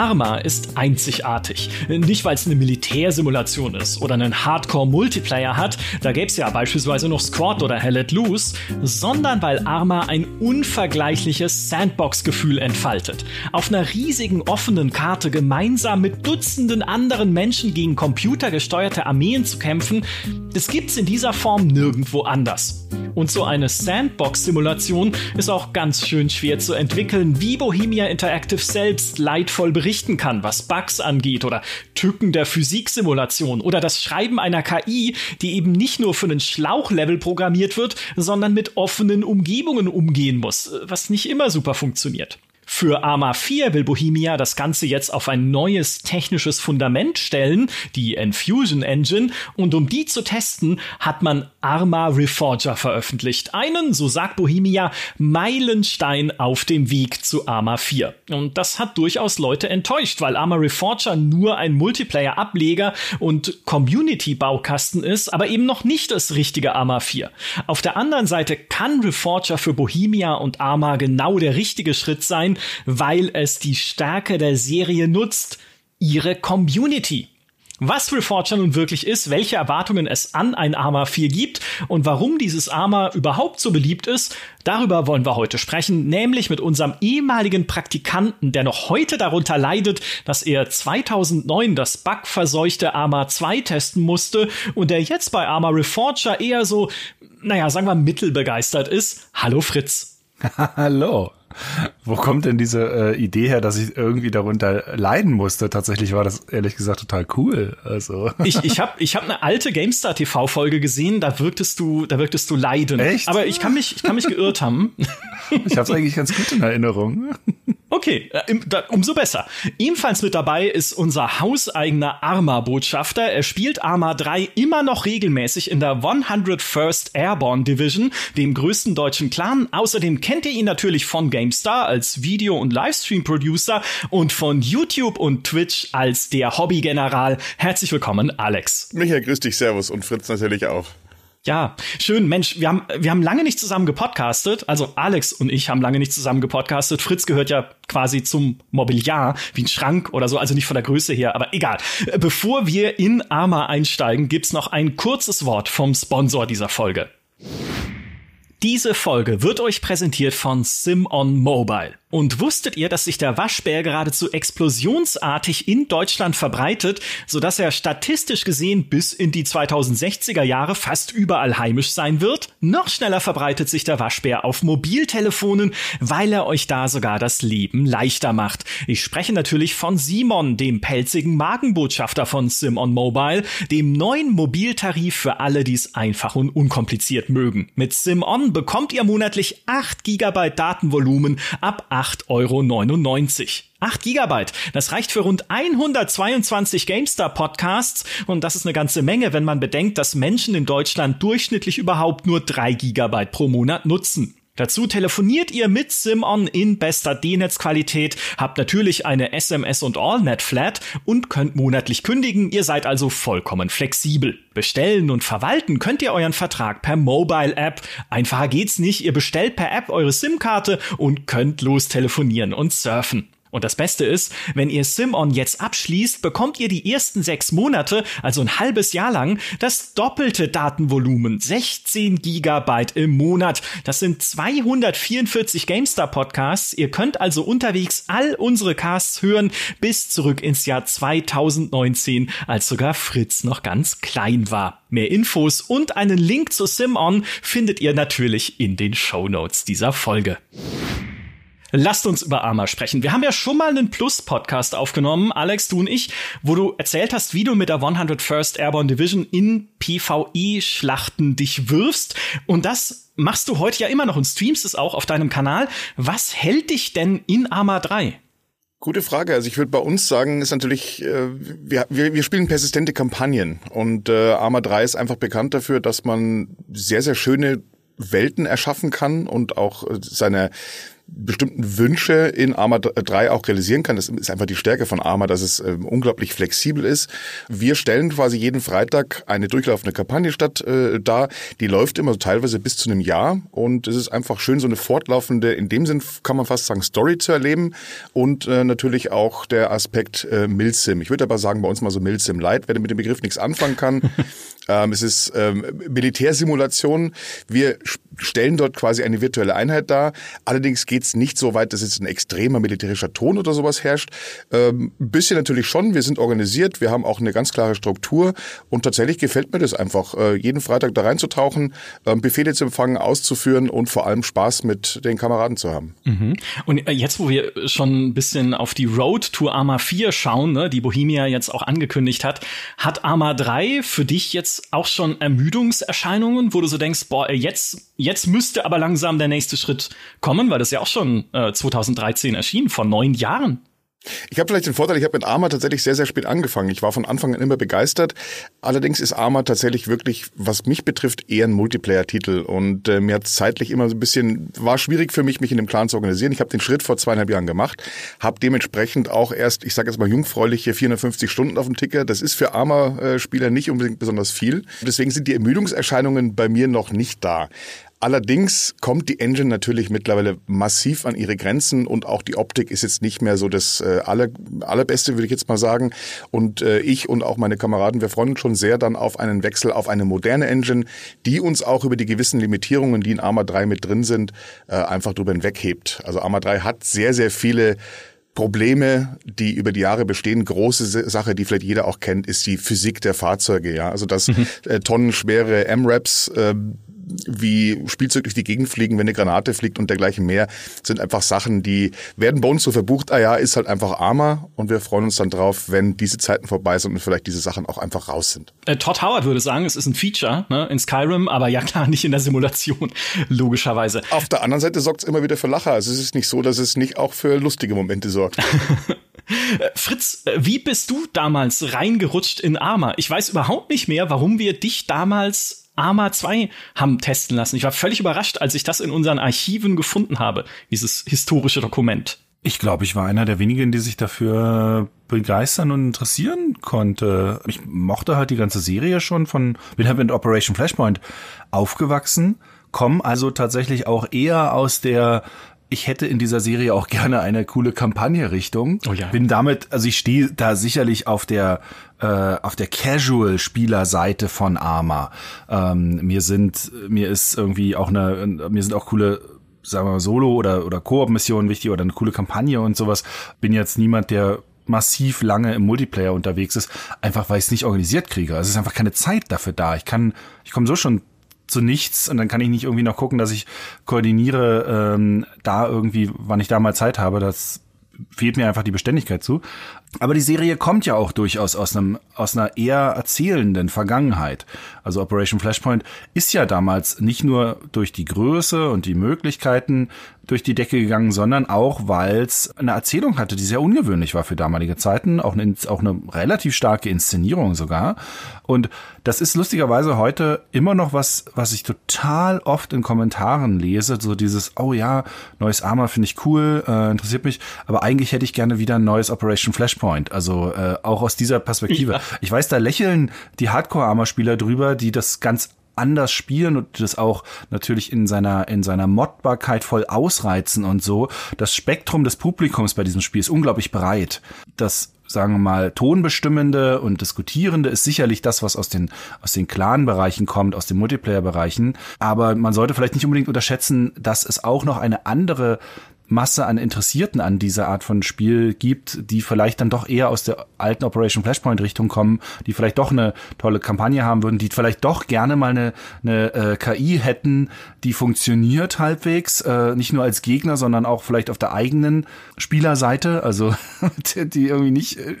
Arma ist einzigartig. Nicht, weil es eine Militärsimulation ist oder einen Hardcore-Multiplayer hat, da gäbe es ja beispielsweise noch Squad oder Hell Let Loose, sondern weil Arma ein unvergleichliches Sandbox-Gefühl entfaltet. Auf einer riesigen offenen Karte gemeinsam mit Dutzenden anderen Menschen gegen computergesteuerte Armeen zu kämpfen, das gibt's in dieser Form nirgendwo anders. Und so eine Sandbox-Simulation ist auch ganz schön schwer zu entwickeln, wie Bohemia Interactive selbst leidvoll berichten kann, was Bugs angeht oder Tücken der Physiksimulation oder das Schreiben einer KI, die eben nicht nur für einen Schlauchlevel programmiert wird, sondern mit offenen Umgebungen umgehen muss, was nicht immer super funktioniert. Für Arma 4 will Bohemia das Ganze jetzt auf ein neues technisches Fundament stellen, die Enfusion Engine, und um die zu testen, hat man Arma Reforger veröffentlicht. Einen, so sagt Bohemia, Meilenstein auf dem Weg zu Arma 4. Und das hat durchaus Leute enttäuscht, weil Arma Reforger nur ein Multiplayer-Ableger und Community-Baukasten ist, aber eben noch nicht das richtige Arma 4. Auf der anderen Seite kann Reforger für Bohemia und Arma genau der richtige Schritt sein, weil es die Stärke der Serie nutzt, ihre Community. Was Reforger nun wirklich ist, welche Erwartungen es an ein Arma 4 gibt und warum dieses Arma überhaupt so beliebt ist, darüber wollen wir heute sprechen, nämlich mit unserem ehemaligen Praktikanten, der noch heute darunter leidet, dass er 2009 das bugverseuchte Arma 2 testen musste und der jetzt bei Arma Reforger eher so, naja, sagen wir mittelbegeistert ist. Hallo Fritz. Hallo. Wo kommt denn diese äh, Idee her, dass ich irgendwie darunter leiden musste? Tatsächlich war das ehrlich gesagt total cool. Also ich ich habe ich hab eine alte Gamestar TV Folge gesehen, da wirktest du da wirktest du leiden. Echt? Aber ich kann mich ich kann mich geirrt haben. Ich habe es eigentlich ganz gut in Erinnerung. Okay, äh, umso besser. Ebenfalls mit dabei ist unser hauseigener Arma-Botschafter. Er spielt Arma 3 immer noch regelmäßig in der 101st Airborne Division, dem größten deutschen Clan. Außerdem kennt ihr ihn natürlich von GameStar als Video- und Livestream-Producer und von YouTube und Twitch als der Hobbygeneral. Herzlich willkommen, Alex. Michael, grüß dich, Servus und Fritz natürlich auch. Ja, schön, Mensch, wir haben, wir haben lange nicht zusammen gepodcastet. Also Alex und ich haben lange nicht zusammen gepodcastet. Fritz gehört ja quasi zum Mobiliar, wie ein Schrank oder so, also nicht von der Größe her, aber egal. Bevor wir in Arma einsteigen, gibt's noch ein kurzes Wort vom Sponsor dieser Folge. Diese Folge wird euch präsentiert von Simon Mobile. Und wusstet ihr, dass sich der Waschbär geradezu explosionsartig in Deutschland verbreitet, sodass er statistisch gesehen bis in die 2060er Jahre fast überall heimisch sein wird? Noch schneller verbreitet sich der Waschbär auf Mobiltelefonen, weil er euch da sogar das Leben leichter macht. Ich spreche natürlich von Simon, dem pelzigen Markenbotschafter von Simon Mobile, dem neuen Mobiltarif für alle, die es einfach und unkompliziert mögen. Mit Simon bekommt ihr monatlich 8 GB Datenvolumen ab 8,99 Euro. 8 Gigabyte. Das reicht für rund 122 GameStar Podcasts und das ist eine ganze Menge, wenn man bedenkt, dass Menschen in Deutschland durchschnittlich überhaupt nur 3 Gigabyte pro Monat nutzen. Dazu telefoniert ihr mit SimOn in bester D-Netz-Qualität, habt natürlich eine SMS- und AllNet-Flat und könnt monatlich kündigen. Ihr seid also vollkommen flexibel. Bestellen und verwalten könnt ihr euren Vertrag per Mobile-App. Einfacher geht's nicht. Ihr bestellt per App eure SIM-Karte und könnt los telefonieren und surfen. Und das Beste ist, wenn ihr Simon jetzt abschließt, bekommt ihr die ersten sechs Monate, also ein halbes Jahr lang, das doppelte Datenvolumen, 16 Gigabyte im Monat. Das sind 244 GameStar Podcasts. Ihr könnt also unterwegs all unsere Casts hören bis zurück ins Jahr 2019, als sogar Fritz noch ganz klein war. Mehr Infos und einen Link zu Simon findet ihr natürlich in den Show Notes dieser Folge. Lasst uns über Arma sprechen. Wir haben ja schon mal einen Plus-Podcast aufgenommen, Alex, du und ich, wo du erzählt hast, wie du mit der 101st Airborne Division in PvE-Schlachten dich wirfst. Und das machst du heute ja immer noch und streamst es auch auf deinem Kanal. Was hält dich denn in Arma 3? Gute Frage. Also ich würde bei uns sagen, ist natürlich, äh, wir, wir, wir spielen persistente Kampagnen und äh, Arma 3 ist einfach bekannt dafür, dass man sehr, sehr schöne Welten erschaffen kann und auch äh, seine bestimmten Wünsche in Arma 3 auch realisieren kann. Das ist einfach die Stärke von Arma, dass es äh, unglaublich flexibel ist. Wir stellen quasi jeden Freitag eine durchlaufende Kampagne statt äh, da. Die läuft immer teilweise bis zu einem Jahr und es ist einfach schön, so eine fortlaufende, in dem Sinn kann man fast sagen, Story zu erleben und äh, natürlich auch der Aspekt äh, Milsim. Ich würde aber sagen, bei uns mal so Milsim Light, wer mit dem Begriff nichts anfangen kann. ähm, es ist ähm, Militärsimulation. Wir stellen dort quasi eine virtuelle Einheit dar. Allerdings geht es nicht so weit, dass jetzt ein extremer militärischer Ton oder sowas herrscht. Ähm, ein bisschen natürlich schon. Wir sind organisiert, wir haben auch eine ganz klare Struktur und tatsächlich gefällt mir das einfach, äh, jeden Freitag da reinzutauchen, äh, Befehle zu empfangen, auszuführen und vor allem Spaß mit den Kameraden zu haben. Mhm. Und äh, jetzt, wo wir schon ein bisschen auf die Road to Arma 4 schauen, ne, die Bohemia jetzt auch angekündigt hat, hat Arma 3 für dich jetzt auch schon Ermüdungserscheinungen, wo du so denkst, boah, jetzt, jetzt müsste aber langsam der nächste Schritt kommen, weil das ja auch schon äh, 2013 erschien, vor neun Jahren. Ich habe vielleicht den Vorteil, ich habe mit Arma tatsächlich sehr, sehr spät angefangen. Ich war von Anfang an immer begeistert. Allerdings ist Arma tatsächlich wirklich, was mich betrifft, eher ein Multiplayer-Titel. Und äh, mir hat zeitlich immer so ein bisschen, war schwierig für mich, mich in dem Clan zu organisieren. Ich habe den Schritt vor zweieinhalb Jahren gemacht, habe dementsprechend auch erst, ich sage jetzt mal jungfräuliche 450 Stunden auf dem Ticker. Das ist für Arma-Spieler nicht unbedingt besonders viel. Deswegen sind die Ermüdungserscheinungen bei mir noch nicht da. Allerdings kommt die Engine natürlich mittlerweile massiv an ihre Grenzen und auch die Optik ist jetzt nicht mehr so das äh, aller, allerbeste, würde ich jetzt mal sagen. Und äh, ich und auch meine Kameraden, wir freuen uns schon sehr dann auf einen Wechsel auf eine moderne Engine, die uns auch über die gewissen Limitierungen, die in Arma 3 mit drin sind, äh, einfach drüber hinweghebt. Also Arma 3 hat sehr, sehr viele Probleme, die über die Jahre bestehen. Große Sache, die vielleicht jeder auch kennt, ist die Physik der Fahrzeuge. Ja, also dass mhm. äh, tonnenschwere M-Raps äh, wie Spielzeug durch die Gegend fliegen, wenn eine Granate fliegt und dergleichen mehr, sind einfach Sachen, die werden bei uns so verbucht, ah ja, ist halt einfach armer und wir freuen uns dann drauf, wenn diese Zeiten vorbei sind und vielleicht diese Sachen auch einfach raus sind. Äh, Todd Howard würde sagen, es ist ein Feature ne, in Skyrim, aber ja klar, nicht in der Simulation, logischerweise. Auf der anderen Seite sorgt es immer wieder für Lacher. Also es ist nicht so, dass es nicht auch für lustige Momente sorgt. Äh, Fritz, äh, wie bist du damals reingerutscht in Arma? Ich weiß überhaupt nicht mehr, warum wir dich damals Arma 2 haben testen lassen. Ich war völlig überrascht, als ich das in unseren Archiven gefunden habe, dieses historische Dokument. Ich glaube, ich war einer der wenigen, die sich dafür begeistern und interessieren konnte. Ich mochte halt die ganze Serie schon von, bin halt mit Operation Flashpoint aufgewachsen, komme also tatsächlich auch eher aus der ich hätte in dieser Serie auch gerne eine coole Kampagne-Richtung. Oh ja. Bin damit, also ich stehe da sicherlich auf der äh, auf der Casual-Spielerseite von Arma. Ähm, mir sind, mir ist irgendwie auch eine, mir sind auch coole sagen wir mal, Solo- oder, oder Koop-Missionen wichtig oder eine coole Kampagne und sowas. Bin jetzt niemand, der massiv lange im Multiplayer unterwegs ist, einfach weil ich es nicht organisiert kriege. Also es ist einfach keine Zeit dafür da. Ich kann, ich komme so schon zu nichts und dann kann ich nicht irgendwie noch gucken, dass ich koordiniere ähm, da irgendwie, wann ich da mal Zeit habe. Das fehlt mir einfach die Beständigkeit zu. Aber die Serie kommt ja auch durchaus aus einem aus einer eher erzählenden Vergangenheit. Also Operation Flashpoint ist ja damals nicht nur durch die Größe und die Möglichkeiten durch die Decke gegangen, sondern auch, weil es eine Erzählung hatte, die sehr ungewöhnlich war für damalige Zeiten, auch eine, auch eine relativ starke Inszenierung sogar. Und das ist lustigerweise heute immer noch was, was ich total oft in Kommentaren lese, so dieses, oh ja, neues Armor finde ich cool, äh, interessiert mich, aber eigentlich hätte ich gerne wieder ein neues Operation Flashpoint. Also äh, auch aus dieser Perspektive. Ja. Ich weiß, da lächeln die Hardcore-Armor-Spieler drüber, die das ganz anders spielen und das auch natürlich in seiner, in seiner Modbarkeit voll ausreizen und so. Das Spektrum des Publikums bei diesem Spiel ist unglaublich breit. Das sagen wir mal, tonbestimmende und diskutierende ist sicherlich das, was aus den, aus den Clan-Bereichen kommt, aus den Multiplayer-Bereichen. Aber man sollte vielleicht nicht unbedingt unterschätzen, dass es auch noch eine andere Masse an Interessierten an dieser Art von Spiel gibt, die vielleicht dann doch eher aus der alten Operation Flashpoint Richtung kommen, die vielleicht doch eine tolle Kampagne haben würden, die vielleicht doch gerne mal eine, eine äh, KI hätten, die funktioniert halbwegs, äh, nicht nur als Gegner, sondern auch vielleicht auf der eigenen Spielerseite, also die irgendwie nicht äh,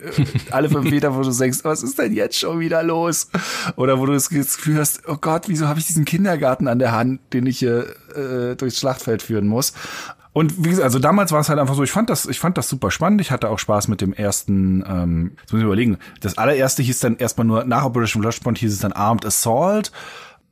alle fünf Meter, wo du denkst, was ist denn jetzt schon wieder los? Oder wo du das Gefühl hast, oh Gott, wieso habe ich diesen Kindergarten an der Hand, den ich hier äh, durchs Schlachtfeld führen muss? Und wie gesagt, also damals war es halt einfach so, ich fand das, ich fand das super spannend. Ich hatte auch Spaß mit dem ersten, ähm, jetzt muss ich überlegen, das allererste hieß dann erstmal nur, nach Operation Flashpoint hieß es dann Armed Assault.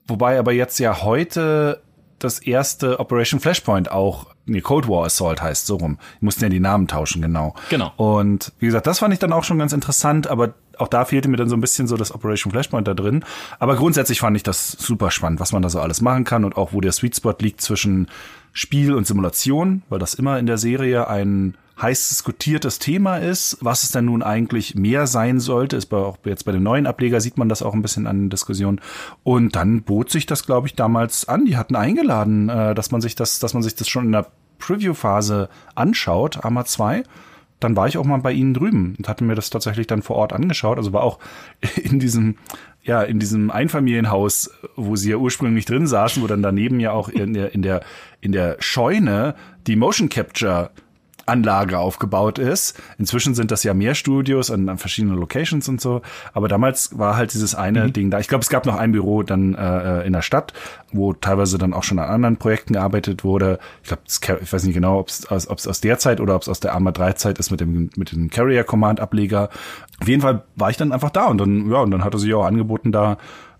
Wobei aber jetzt ja heute das erste Operation Flashpoint auch, nee, Cold War Assault heißt so rum. Die mussten ja die Namen tauschen, genau. Genau. Und wie gesagt, das fand ich dann auch schon ganz interessant, aber auch da fehlte mir dann so ein bisschen so das Operation Flashpoint da drin. Aber grundsätzlich fand ich das super spannend, was man da so alles machen kann und auch wo der Sweet Spot liegt zwischen Spiel und Simulation, weil das immer in der Serie ein heiß diskutiertes Thema ist. Was es denn nun eigentlich mehr sein sollte, ist bei, auch jetzt bei dem neuen Ableger sieht man das auch ein bisschen an Diskussionen. Und dann bot sich das, glaube ich, damals an. Die hatten eingeladen, äh, dass man sich das, dass man sich das schon in der Preview-Phase anschaut, AMA 2 dann war ich auch mal bei ihnen drüben und hatte mir das tatsächlich dann vor Ort angeschaut. Also war auch in diesem, ja, in diesem Einfamilienhaus, wo sie ja ursprünglich drin saßen, wo dann daneben ja auch in der, in der, in der Scheune die Motion Capture Anlage aufgebaut ist. Inzwischen sind das ja mehr Studios an, an verschiedenen Locations und so. Aber damals war halt dieses eine mhm. Ding da. Ich glaube, es gab noch ein Büro dann äh, in der Stadt, wo teilweise dann auch schon an anderen Projekten gearbeitet wurde. Ich glaube, ich weiß nicht genau, ob es aus, aus der Zeit oder ob es aus der Arma 3 Zeit ist mit dem mit dem Carrier Command Ableger. Auf jeden Fall war ich dann einfach da und dann ja und dann hat er sich auch angeboten da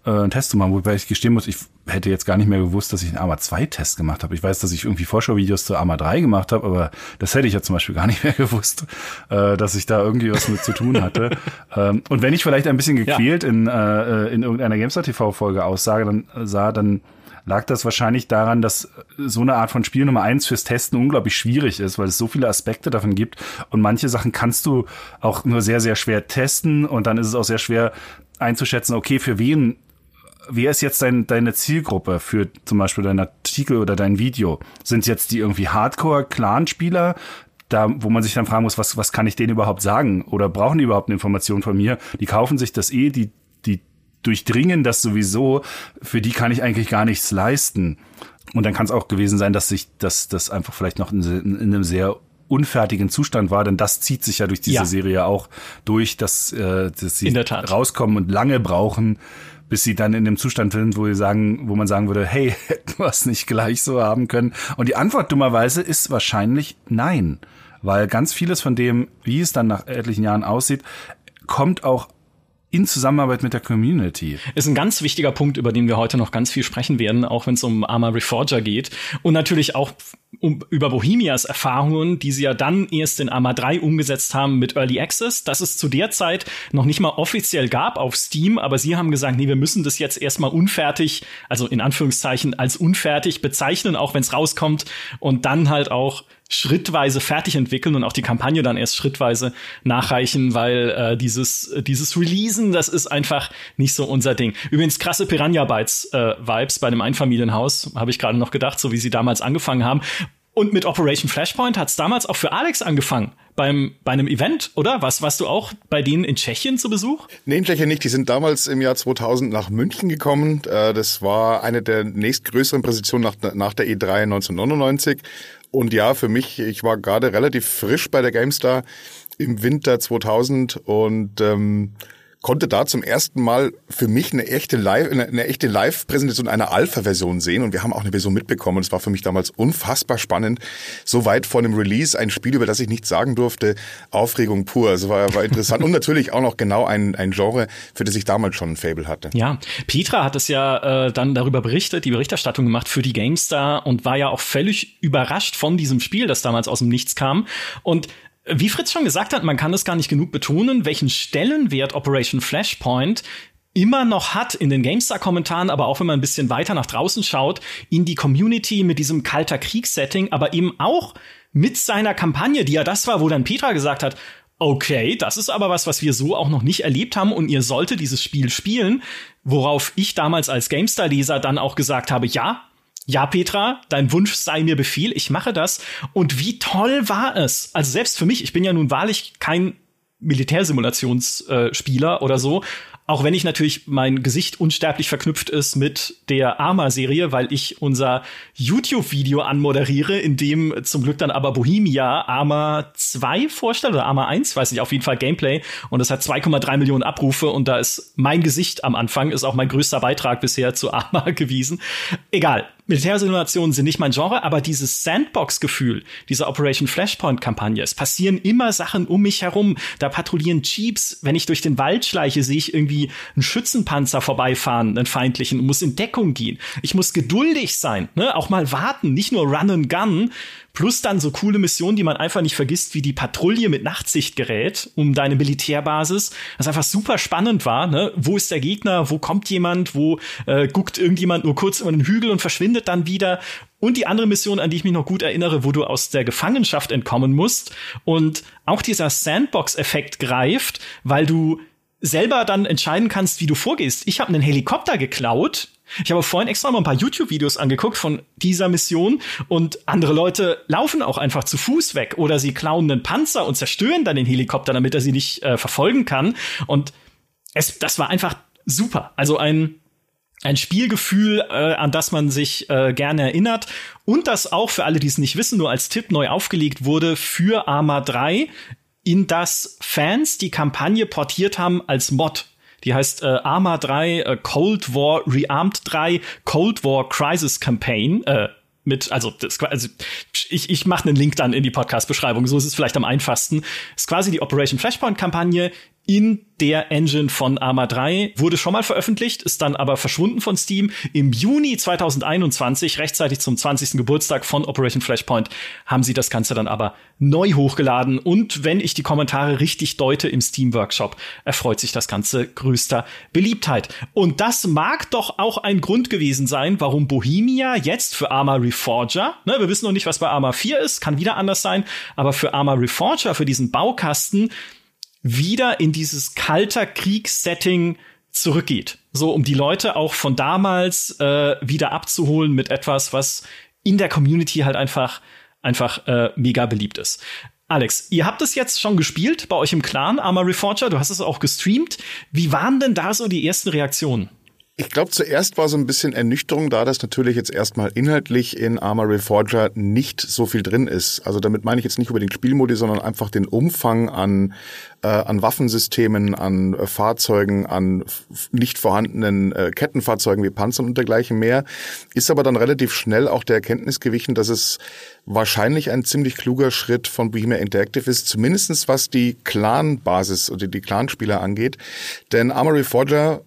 äh, einen Test zu machen, wobei ich gestehen muss, ich hätte jetzt gar nicht mehr gewusst, dass ich einen AMA 2 Test gemacht habe. Ich weiß, dass ich irgendwie Vorschauvideos zu AMA 3 gemacht habe, aber das hätte ich ja zum Beispiel gar nicht mehr gewusst, äh, dass ich da irgendwie was mit zu tun hatte. ähm, und wenn ich vielleicht ein bisschen gequält ja. in, äh, in irgendeiner GameStar TV Folge aussage, dann sah, dann lag das wahrscheinlich daran, dass so eine Art von Spiel Nummer eins fürs Testen unglaublich schwierig ist, weil es so viele Aspekte davon gibt und manche Sachen kannst du auch nur sehr, sehr schwer testen und dann ist es auch sehr schwer einzuschätzen, okay, für wen wer ist jetzt dein, deine Zielgruppe für zum Beispiel dein Artikel oder dein Video? Sind jetzt die irgendwie Hardcore-Clan-Spieler, da, wo man sich dann fragen muss, was, was kann ich denen überhaupt sagen? Oder brauchen die überhaupt eine Information von mir? Die kaufen sich das eh, die, die durchdringen das sowieso. Für die kann ich eigentlich gar nichts leisten. Und dann kann es auch gewesen sein, dass sich das, das einfach vielleicht noch in, in einem sehr unfertigen Zustand war, denn das zieht sich ja durch diese ja. Serie auch durch, dass, äh, dass sie rauskommen und lange brauchen, bis sie dann in dem Zustand sind, wo sie sagen, wo man sagen würde, hey, hätten wir es nicht gleich so haben können? Und die Antwort dummerweise ist wahrscheinlich nein, weil ganz vieles von dem, wie es dann nach etlichen Jahren aussieht, kommt auch in Zusammenarbeit mit der Community. Ist ein ganz wichtiger Punkt, über den wir heute noch ganz viel sprechen werden, auch wenn es um Arma Reforger geht. Und natürlich auch um, über Bohemias Erfahrungen, die sie ja dann erst in Arma 3 umgesetzt haben mit Early Access, das es zu der Zeit noch nicht mal offiziell gab auf Steam, aber sie haben gesagt, nee, wir müssen das jetzt erstmal unfertig, also in Anführungszeichen als unfertig bezeichnen, auch wenn es rauskommt und dann halt auch schrittweise fertig entwickeln und auch die Kampagne dann erst schrittweise nachreichen, weil äh, dieses dieses Releasen, das ist einfach nicht so unser Ding. Übrigens krasse Piranha Bytes äh, Vibes bei einem Einfamilienhaus, habe ich gerade noch gedacht, so wie sie damals angefangen haben. Und mit Operation Flashpoint hat es damals auch für Alex angefangen beim, bei einem Event, oder? Was, warst du auch bei denen in Tschechien zu Besuch? Nee, in Tschechien nicht. Die sind damals im Jahr 2000 nach München gekommen. Äh, das war eine der nächstgrößeren Präsentationen nach, nach der E3 1999. Und ja, für mich, ich war gerade relativ frisch bei der GameStar im Winter 2000 und ähm, konnte da zum ersten Mal für mich eine echte Live, eine, eine echte Live-Präsentation einer Alpha-Version sehen und wir haben auch eine Version mitbekommen. Es war für mich damals unfassbar spannend. So weit vor einem Release ein Spiel, über das ich nichts sagen durfte, Aufregung pur. Also war, war interessant und natürlich auch noch genau ein, ein Genre, für das ich damals schon ein Fable hatte. Ja, Petra hat es ja äh, dann darüber berichtet, die Berichterstattung gemacht für die GameStar und war ja auch völlig überrascht von diesem Spiel, das damals aus dem Nichts kam und wie Fritz schon gesagt hat, man kann es gar nicht genug betonen, welchen Stellenwert Operation Flashpoint immer noch hat in den GameStar-Kommentaren, aber auch wenn man ein bisschen weiter nach draußen schaut, in die Community mit diesem kalter Kriegssetting, aber eben auch mit seiner Kampagne, die ja das war, wo dann Petra gesagt hat, okay, das ist aber was, was wir so auch noch nicht erlebt haben und ihr solltet dieses Spiel spielen, worauf ich damals als GameStar-Leser dann auch gesagt habe, ja, ja, Petra, dein Wunsch sei mir Befehl, ich mache das. Und wie toll war es? Also selbst für mich, ich bin ja nun wahrlich kein Militärsimulationsspieler äh, oder so, auch wenn ich natürlich mein Gesicht unsterblich verknüpft ist mit der Arma-Serie, weil ich unser YouTube-Video anmoderiere, in dem zum Glück dann aber Bohemia Arma 2 vorstellt oder Arma 1, weiß nicht, auf jeden Fall Gameplay. Und das hat 2,3 Millionen Abrufe und da ist mein Gesicht am Anfang, ist auch mein größter Beitrag bisher zu Arma gewesen. Egal Militärsimulationen sind nicht mein Genre, aber dieses Sandbox-Gefühl, diese Operation Flashpoint-Kampagne, es passieren immer Sachen um mich herum. Da patrouillieren Jeeps. Wenn ich durch den Wald schleiche, sehe ich irgendwie einen Schützenpanzer vorbeifahren, einen feindlichen, muss in Deckung gehen. Ich muss geduldig sein, ne? auch mal warten, nicht nur Run and Gun. Plus dann so coole Missionen, die man einfach nicht vergisst, wie die Patrouille mit Nachtsichtgerät um deine Militärbasis. Das einfach super spannend war. Ne? Wo ist der Gegner? Wo kommt jemand? Wo äh, guckt irgendjemand nur kurz über den Hügel und verschwindet dann wieder? Und die andere Mission, an die ich mich noch gut erinnere, wo du aus der Gefangenschaft entkommen musst. Und auch dieser Sandbox-Effekt greift, weil du selber dann entscheiden kannst, wie du vorgehst. Ich habe einen Helikopter geklaut ich habe vorhin extra mal ein paar YouTube-Videos angeguckt von dieser Mission und andere Leute laufen auch einfach zu Fuß weg oder sie klauen einen Panzer und zerstören dann den Helikopter, damit er sie nicht äh, verfolgen kann. Und es, das war einfach super. Also ein ein Spielgefühl, äh, an das man sich äh, gerne erinnert und das auch für alle, die es nicht wissen, nur als Tipp neu aufgelegt wurde für Arma 3, in das Fans die Kampagne portiert haben als Mod. Die heißt äh, Arma 3 äh, Cold War Rearmed 3 Cold War Crisis Campaign. Äh, mit, also, das, also ich, ich mache einen Link dann in die Podcast-Beschreibung, so ist es vielleicht am einfachsten. ist quasi die Operation Flashpoint-Kampagne in der Engine von Arma 3 wurde schon mal veröffentlicht, ist dann aber verschwunden von Steam. Im Juni 2021, rechtzeitig zum 20. Geburtstag von Operation Flashpoint, haben sie das Ganze dann aber neu hochgeladen. Und wenn ich die Kommentare richtig deute im Steam Workshop, erfreut sich das Ganze größter Beliebtheit. Und das mag doch auch ein Grund gewesen sein, warum Bohemia jetzt für Arma Reforger, ne, wir wissen noch nicht, was bei Arma 4 ist, kann wieder anders sein, aber für Arma Reforger, für diesen Baukasten, wieder in dieses kalter Kriegssetting zurückgeht. So, um die Leute auch von damals äh, wieder abzuholen mit etwas, was in der Community halt einfach, einfach äh, mega beliebt ist. Alex, ihr habt es jetzt schon gespielt bei euch im Clan, Arma Reforger, du hast es auch gestreamt. Wie waren denn da so die ersten Reaktionen? Ich glaube, zuerst war so ein bisschen Ernüchterung da, dass natürlich jetzt erstmal inhaltlich in Arma Reforger nicht so viel drin ist. Also damit meine ich jetzt nicht unbedingt Spielmodi, sondern einfach den Umfang an, äh, an Waffensystemen, an äh, Fahrzeugen, an nicht vorhandenen äh, Kettenfahrzeugen wie Panzern und dergleichen mehr. Ist aber dann relativ schnell auch der Erkenntnis gewichen, dass es wahrscheinlich ein ziemlich kluger Schritt von Bohemia Interactive ist, zumindestens was die Clan-Basis oder die Clan-Spieler angeht. Denn Armory Forger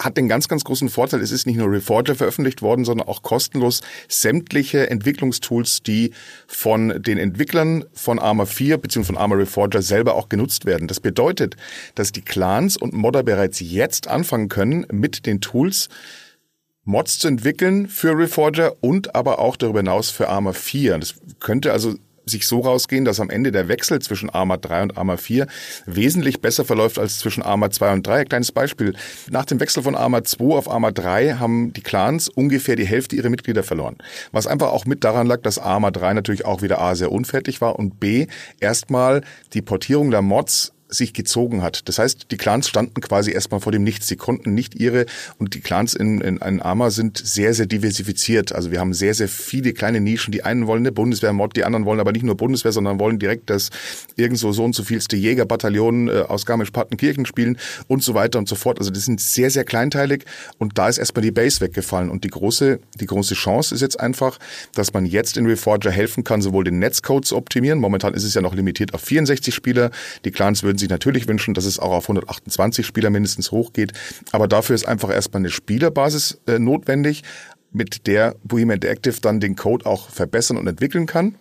hat den ganz, ganz großen Vorteil, es ist nicht nur Reforger veröffentlicht worden, sondern auch kostenlos sämtliche Entwicklungstools, die von den Entwicklern von Arma 4 bzw. von Arma Reforger selber auch genutzt werden. Das bedeutet, dass die Clans und Modder bereits jetzt anfangen können, mit den Tools Mods zu entwickeln für Reforger und aber auch darüber hinaus für Arma 4. Das könnte also sich so rausgehen, dass am Ende der Wechsel zwischen Arma 3 und Arma 4 wesentlich besser verläuft als zwischen Arma 2 und 3. Kleines Beispiel. Nach dem Wechsel von Arma 2 auf Arma 3 haben die Clans ungefähr die Hälfte ihrer Mitglieder verloren. Was einfach auch mit daran lag, dass Arma 3 natürlich auch wieder A sehr unfertig war und B erstmal die Portierung der Mods sich gezogen hat. Das heißt, die Clans standen quasi erstmal vor dem Nichts. Sie konnten nicht ihre, und die Clans in, in, in Arma sind sehr, sehr diversifiziert. Also wir haben sehr, sehr viele kleine Nischen. Die einen wollen eine Bundeswehr-Mod, die anderen wollen aber nicht nur Bundeswehr, sondern wollen direkt das irgendwo so und so vielste Jägerbataillon äh, aus Garmisch-Partenkirchen spielen und so weiter und so fort. Also das sind sehr, sehr kleinteilig und da ist erstmal die Base weggefallen. Und die große, die große Chance ist jetzt einfach, dass man jetzt in Reforger helfen kann, sowohl den Netzcode zu optimieren. Momentan ist es ja noch limitiert auf 64 Spieler. Die Clans würden sich natürlich wünschen, dass es auch auf 128 Spieler mindestens hochgeht. Aber dafür ist einfach erstmal eine Spielerbasis äh, notwendig, mit der Bohemian Interactive dann den Code auch verbessern und entwickeln kann.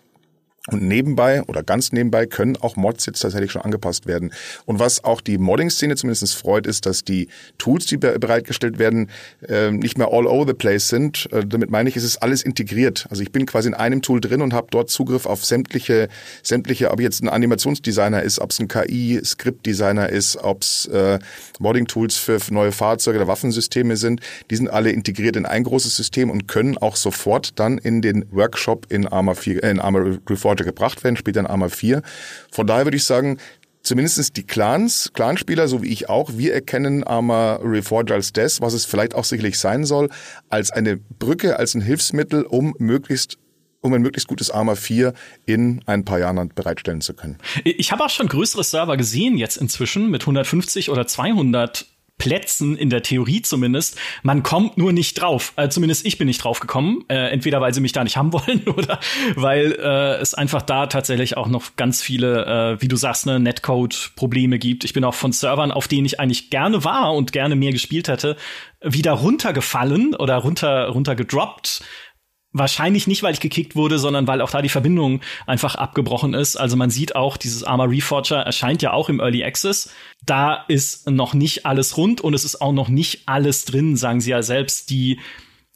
Und nebenbei oder ganz nebenbei können auch Mods jetzt tatsächlich schon angepasst werden. Und was auch die Modding-Szene zumindest freut, ist, dass die Tools, die bereitgestellt werden, ähm, nicht mehr all over the place sind. Äh, damit meine ich, es ist alles integriert. Also ich bin quasi in einem Tool drin und habe dort Zugriff auf sämtliche, sämtliche, ob jetzt ein Animationsdesigner ist, ob es ein KI-Skriptdesigner ist, ob es äh, Modding-Tools für neue Fahrzeuge oder Waffensysteme sind. Die sind alle integriert in ein großes System und können auch sofort dann in den Workshop in Arma 4, äh, in Arma Reforged Forger gebracht werden, später in Arma 4. Von daher würde ich sagen, zumindest die Clans, Clanspieler, so wie ich auch, wir erkennen Arma Reforged als das, was es vielleicht auch sicherlich sein soll, als eine Brücke, als ein Hilfsmittel, um möglichst um ein möglichst gutes Arma 4 in ein paar Jahren bereitstellen zu können. Ich habe auch schon größere Server gesehen jetzt inzwischen mit 150 oder 200 Plätzen, in der Theorie zumindest. Man kommt nur nicht drauf. Äh, zumindest ich bin nicht drauf gekommen. Äh, entweder weil sie mich da nicht haben wollen oder weil äh, es einfach da tatsächlich auch noch ganz viele, äh, wie du sagst, ne, Netcode-Probleme gibt. Ich bin auch von Servern, auf denen ich eigentlich gerne war und gerne mehr gespielt hätte, wieder runtergefallen oder runter runtergedroppt Wahrscheinlich nicht, weil ich gekickt wurde, sondern weil auch da die Verbindung einfach abgebrochen ist. Also man sieht auch, dieses Arma Reforger erscheint ja auch im Early Access. Da ist noch nicht alles rund und es ist auch noch nicht alles drin, sagen sie ja selbst. Die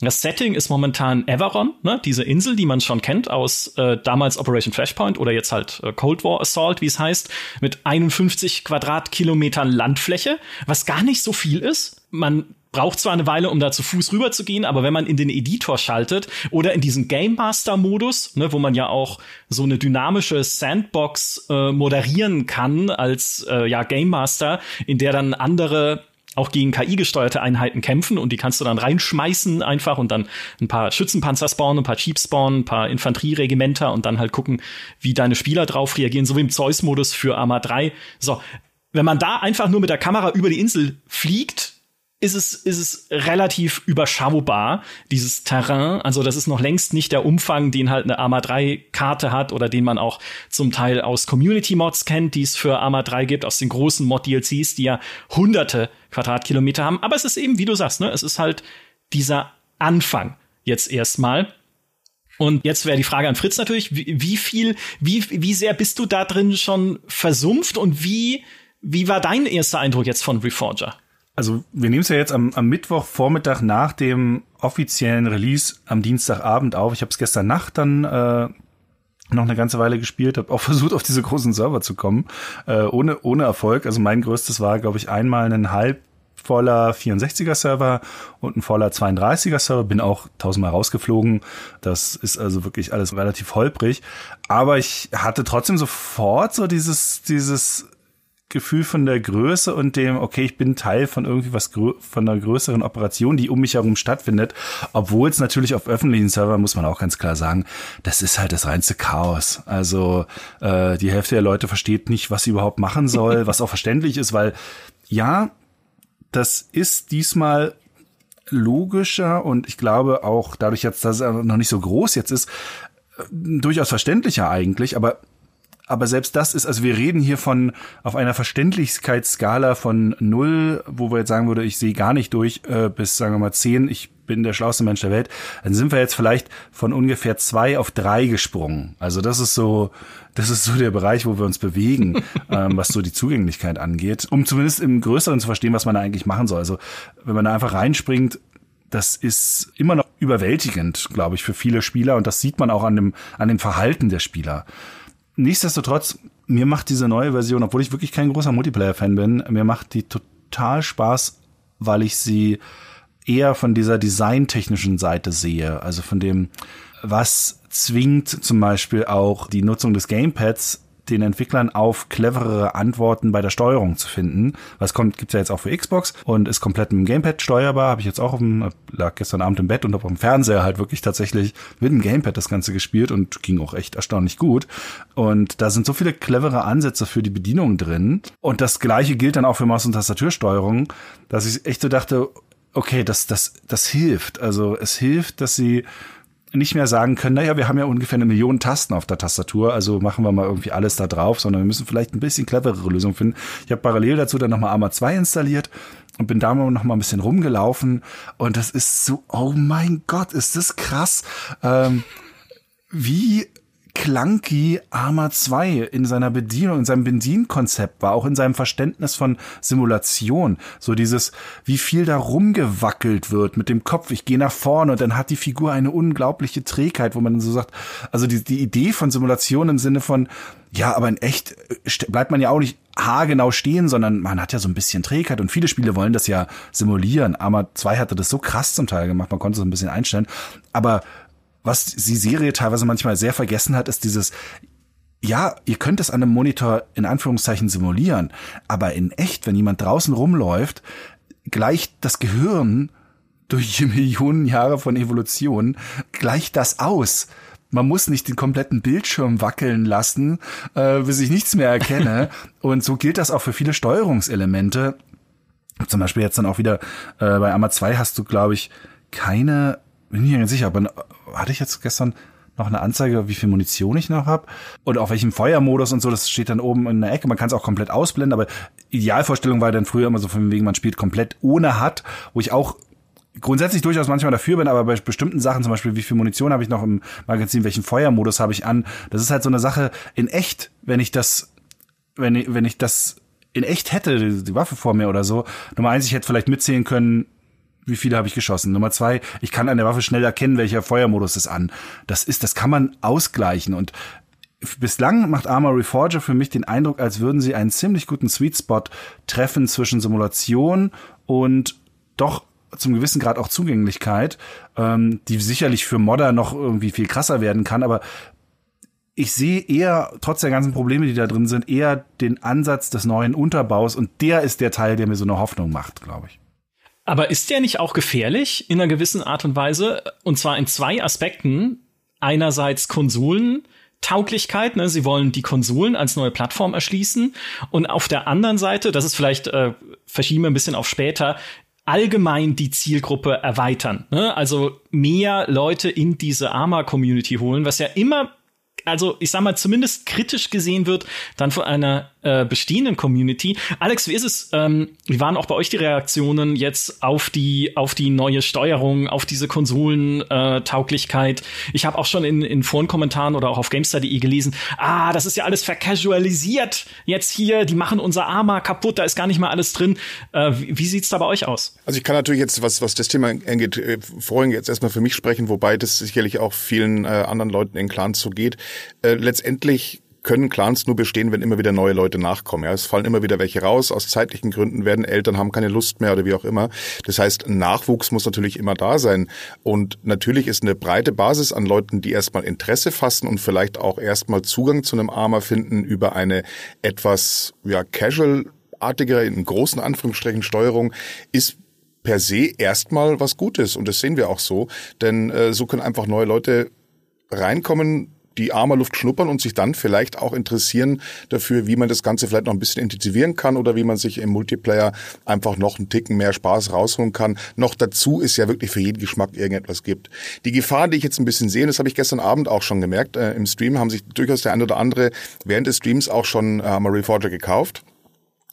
das Setting ist momentan Everon, ne? diese Insel, die man schon kennt aus äh, damals Operation Flashpoint oder jetzt halt äh, Cold War Assault, wie es heißt, mit 51 Quadratkilometern Landfläche, was gar nicht so viel ist. Man braucht zwar eine Weile, um da zu Fuß rüber zu gehen, aber wenn man in den Editor schaltet oder in diesen Game Master Modus, ne, wo man ja auch so eine dynamische Sandbox äh, moderieren kann als äh, ja Game Master, in der dann andere auch gegen KI gesteuerte Einheiten kämpfen und die kannst du dann reinschmeißen einfach und dann ein paar Schützenpanzer spawnen, ein paar Jeep spawnen, ein paar Infanterieregimenter und dann halt gucken, wie deine Spieler drauf reagieren, so wie im Zeus-Modus für Arma 3. So, wenn man da einfach nur mit der Kamera über die Insel fliegt, ist es, ist es relativ überschaubar, dieses Terrain. Also das ist noch längst nicht der Umfang, den halt eine Arma 3 Karte hat oder den man auch zum Teil aus Community Mods kennt, die es für Arma 3 gibt, aus den großen Mod DLCs, die ja hunderte Quadratkilometer haben. Aber es ist eben, wie du sagst, ne, es ist halt dieser Anfang jetzt erstmal. Und jetzt wäre die Frage an Fritz natürlich, wie, wie viel, wie, wie sehr bist du da drin schon versumpft und wie, wie war dein erster Eindruck jetzt von Reforger? Also wir nehmen es ja jetzt am, am Mittwochvormittag nach dem offiziellen Release am Dienstagabend auf. Ich habe es gestern Nacht dann äh, noch eine ganze Weile gespielt, habe auch versucht, auf diese großen Server zu kommen, äh, ohne, ohne Erfolg. Also mein größtes war, glaube ich, einmal ein halb voller 64er Server und ein voller 32er Server. Bin auch tausendmal rausgeflogen. Das ist also wirklich alles relativ holprig. Aber ich hatte trotzdem sofort so dieses, dieses Gefühl von der Größe und dem, okay, ich bin Teil von irgendwie was von einer größeren Operation, die um mich herum stattfindet. Obwohl es natürlich auf öffentlichen Servern, muss man auch ganz klar sagen, das ist halt das reinste Chaos. Also äh, die Hälfte der Leute versteht nicht, was sie überhaupt machen soll, was auch verständlich ist, weil ja, das ist diesmal logischer und ich glaube auch dadurch jetzt, dass es noch nicht so groß jetzt ist, äh, durchaus verständlicher eigentlich, aber aber selbst das ist, also wir reden hier von auf einer Verständlichkeitsskala von null, wo wir jetzt sagen würde, ich sehe gar nicht durch, äh, bis sagen wir mal zehn, ich bin der schlauste Mensch der Welt, dann sind wir jetzt vielleicht von ungefähr zwei auf drei gesprungen. Also das ist so, das ist so der Bereich, wo wir uns bewegen, ähm, was so die Zugänglichkeit angeht, um zumindest im Größeren zu verstehen, was man da eigentlich machen soll. Also wenn man da einfach reinspringt, das ist immer noch überwältigend, glaube ich, für viele Spieler und das sieht man auch an dem, an dem Verhalten der Spieler. Nichtsdestotrotz, mir macht diese neue Version, obwohl ich wirklich kein großer Multiplayer-Fan bin, mir macht die total Spaß, weil ich sie eher von dieser designtechnischen Seite sehe. Also von dem, was zwingt zum Beispiel auch die Nutzung des Gamepads den Entwicklern auf cleverere Antworten bei der Steuerung zu finden. Was kommt, gibt's ja jetzt auch für Xbox und ist komplett mit dem Gamepad steuerbar. Habe ich jetzt auch auf dem, lag gestern Abend im Bett und habe am Fernseher halt wirklich tatsächlich mit dem Gamepad das Ganze gespielt und ging auch echt erstaunlich gut. Und da sind so viele clevere Ansätze für die Bedienung drin. Und das gleiche gilt dann auch für Maus- und Tastatursteuerung, dass ich echt so dachte, okay, das, das, das hilft. Also es hilft, dass sie nicht mehr sagen können, naja, wir haben ja ungefähr eine Million Tasten auf der Tastatur, also machen wir mal irgendwie alles da drauf, sondern wir müssen vielleicht ein bisschen cleverere Lösungen finden. Ich habe parallel dazu dann nochmal Arma 2 installiert und bin da noch mal ein bisschen rumgelaufen und das ist so, oh mein Gott, ist das krass, ähm, wie clunky Arma 2 in seiner Bedienung, in seinem Bedienkonzept war, auch in seinem Verständnis von Simulation. So dieses, wie viel da rumgewackelt wird mit dem Kopf. Ich gehe nach vorne und dann hat die Figur eine unglaubliche Trägheit, wo man so sagt, also die, die Idee von Simulation im Sinne von, ja, aber in echt äh, bleibt man ja auch nicht haargenau stehen, sondern man hat ja so ein bisschen Trägheit und viele Spiele wollen das ja simulieren. Arma 2 hatte das so krass zum Teil gemacht, man konnte es ein bisschen einstellen. Aber was die Serie teilweise manchmal sehr vergessen hat, ist dieses, ja, ihr könnt es an einem Monitor in Anführungszeichen simulieren, aber in echt, wenn jemand draußen rumläuft, gleicht das Gehirn durch Millionen Jahre von Evolution, gleicht das aus. Man muss nicht den kompletten Bildschirm wackeln lassen, äh, bis ich nichts mehr erkenne. Und so gilt das auch für viele Steuerungselemente Zum Beispiel jetzt dann auch wieder äh, bei Arma 2 hast du, glaube ich, keine, bin mir ganz sicher, aber hatte ich jetzt gestern noch eine Anzeige, wie viel Munition ich noch habe und auf welchem Feuermodus und so, das steht dann oben in der Ecke. Man kann es auch komplett ausblenden, aber Idealvorstellung war dann früher immer so von wegen, man spielt komplett ohne hat, wo ich auch grundsätzlich durchaus manchmal dafür bin, aber bei bestimmten Sachen, zum Beispiel, wie viel Munition habe ich noch im Magazin, welchen Feuermodus habe ich an, das ist halt so eine Sache in echt, wenn ich das, wenn ich, wenn ich das in echt hätte, die, die Waffe vor mir oder so. Nummer eins, ich hätte vielleicht mitzählen können, wie viele habe ich geschossen. Nummer zwei, ich kann an der Waffe schnell erkennen, welcher Feuermodus ist an. Das ist, das kann man ausgleichen und bislang macht Arma Reforger für mich den Eindruck, als würden sie einen ziemlich guten Sweet Spot treffen zwischen Simulation und doch zum gewissen Grad auch Zugänglichkeit, ähm, die sicherlich für Modder noch irgendwie viel krasser werden kann, aber ich sehe eher, trotz der ganzen Probleme, die da drin sind, eher den Ansatz des neuen Unterbaus und der ist der Teil, der mir so eine Hoffnung macht, glaube ich. Aber ist der nicht auch gefährlich in einer gewissen Art und Weise? Und zwar in zwei Aspekten. Einerseits Konsolen, Tauglichkeit, ne? sie wollen die Konsolen als neue Plattform erschließen und auf der anderen Seite, das ist vielleicht äh, verschieben wir ein bisschen auf später, allgemein die Zielgruppe erweitern, ne? also mehr Leute in diese Arma-Community holen, was ja immer also ich sag mal, zumindest kritisch gesehen wird, dann von einer äh, bestehenden Community. Alex, wie ist es? Ähm, wie waren auch bei euch die Reaktionen jetzt auf die auf die neue Steuerung, auf diese Konsolentauglichkeit? Ich habe auch schon in, in Forenkommentaren oder auch auf GameStar.de gelesen, ah, das ist ja alles vercasualisiert jetzt hier, die machen unser Arma kaputt, da ist gar nicht mal alles drin. Äh, wie, wie sieht's da bei euch aus? Also ich kann natürlich jetzt, was, was das Thema angeht, äh, vorhin jetzt erstmal für mich sprechen, wobei das sicherlich auch vielen äh, anderen Leuten in Clans so geht. Äh, letztendlich können Clans nur bestehen, wenn immer wieder neue Leute nachkommen. Ja, es fallen immer wieder welche raus. Aus zeitlichen Gründen werden Eltern haben keine Lust mehr oder wie auch immer. Das heißt, Nachwuchs muss natürlich immer da sein. Und natürlich ist eine breite Basis an Leuten, die erstmal Interesse fassen und vielleicht auch erstmal Zugang zu einem Armer finden über eine etwas ja casual artigere, in großen Anführungsstrichen Steuerung, ist per se erstmal was Gutes. Und das sehen wir auch so. Denn äh, so können einfach neue Leute reinkommen, die Luft schnuppern und sich dann vielleicht auch interessieren dafür, wie man das Ganze vielleicht noch ein bisschen intensivieren kann oder wie man sich im Multiplayer einfach noch einen Ticken mehr Spaß rausholen kann. Noch dazu ist ja wirklich für jeden Geschmack irgendetwas gibt. Die Gefahr, die ich jetzt ein bisschen sehe, das habe ich gestern Abend auch schon gemerkt, äh, im Stream haben sich durchaus der eine oder andere während des Streams auch schon äh, Marie Forger gekauft.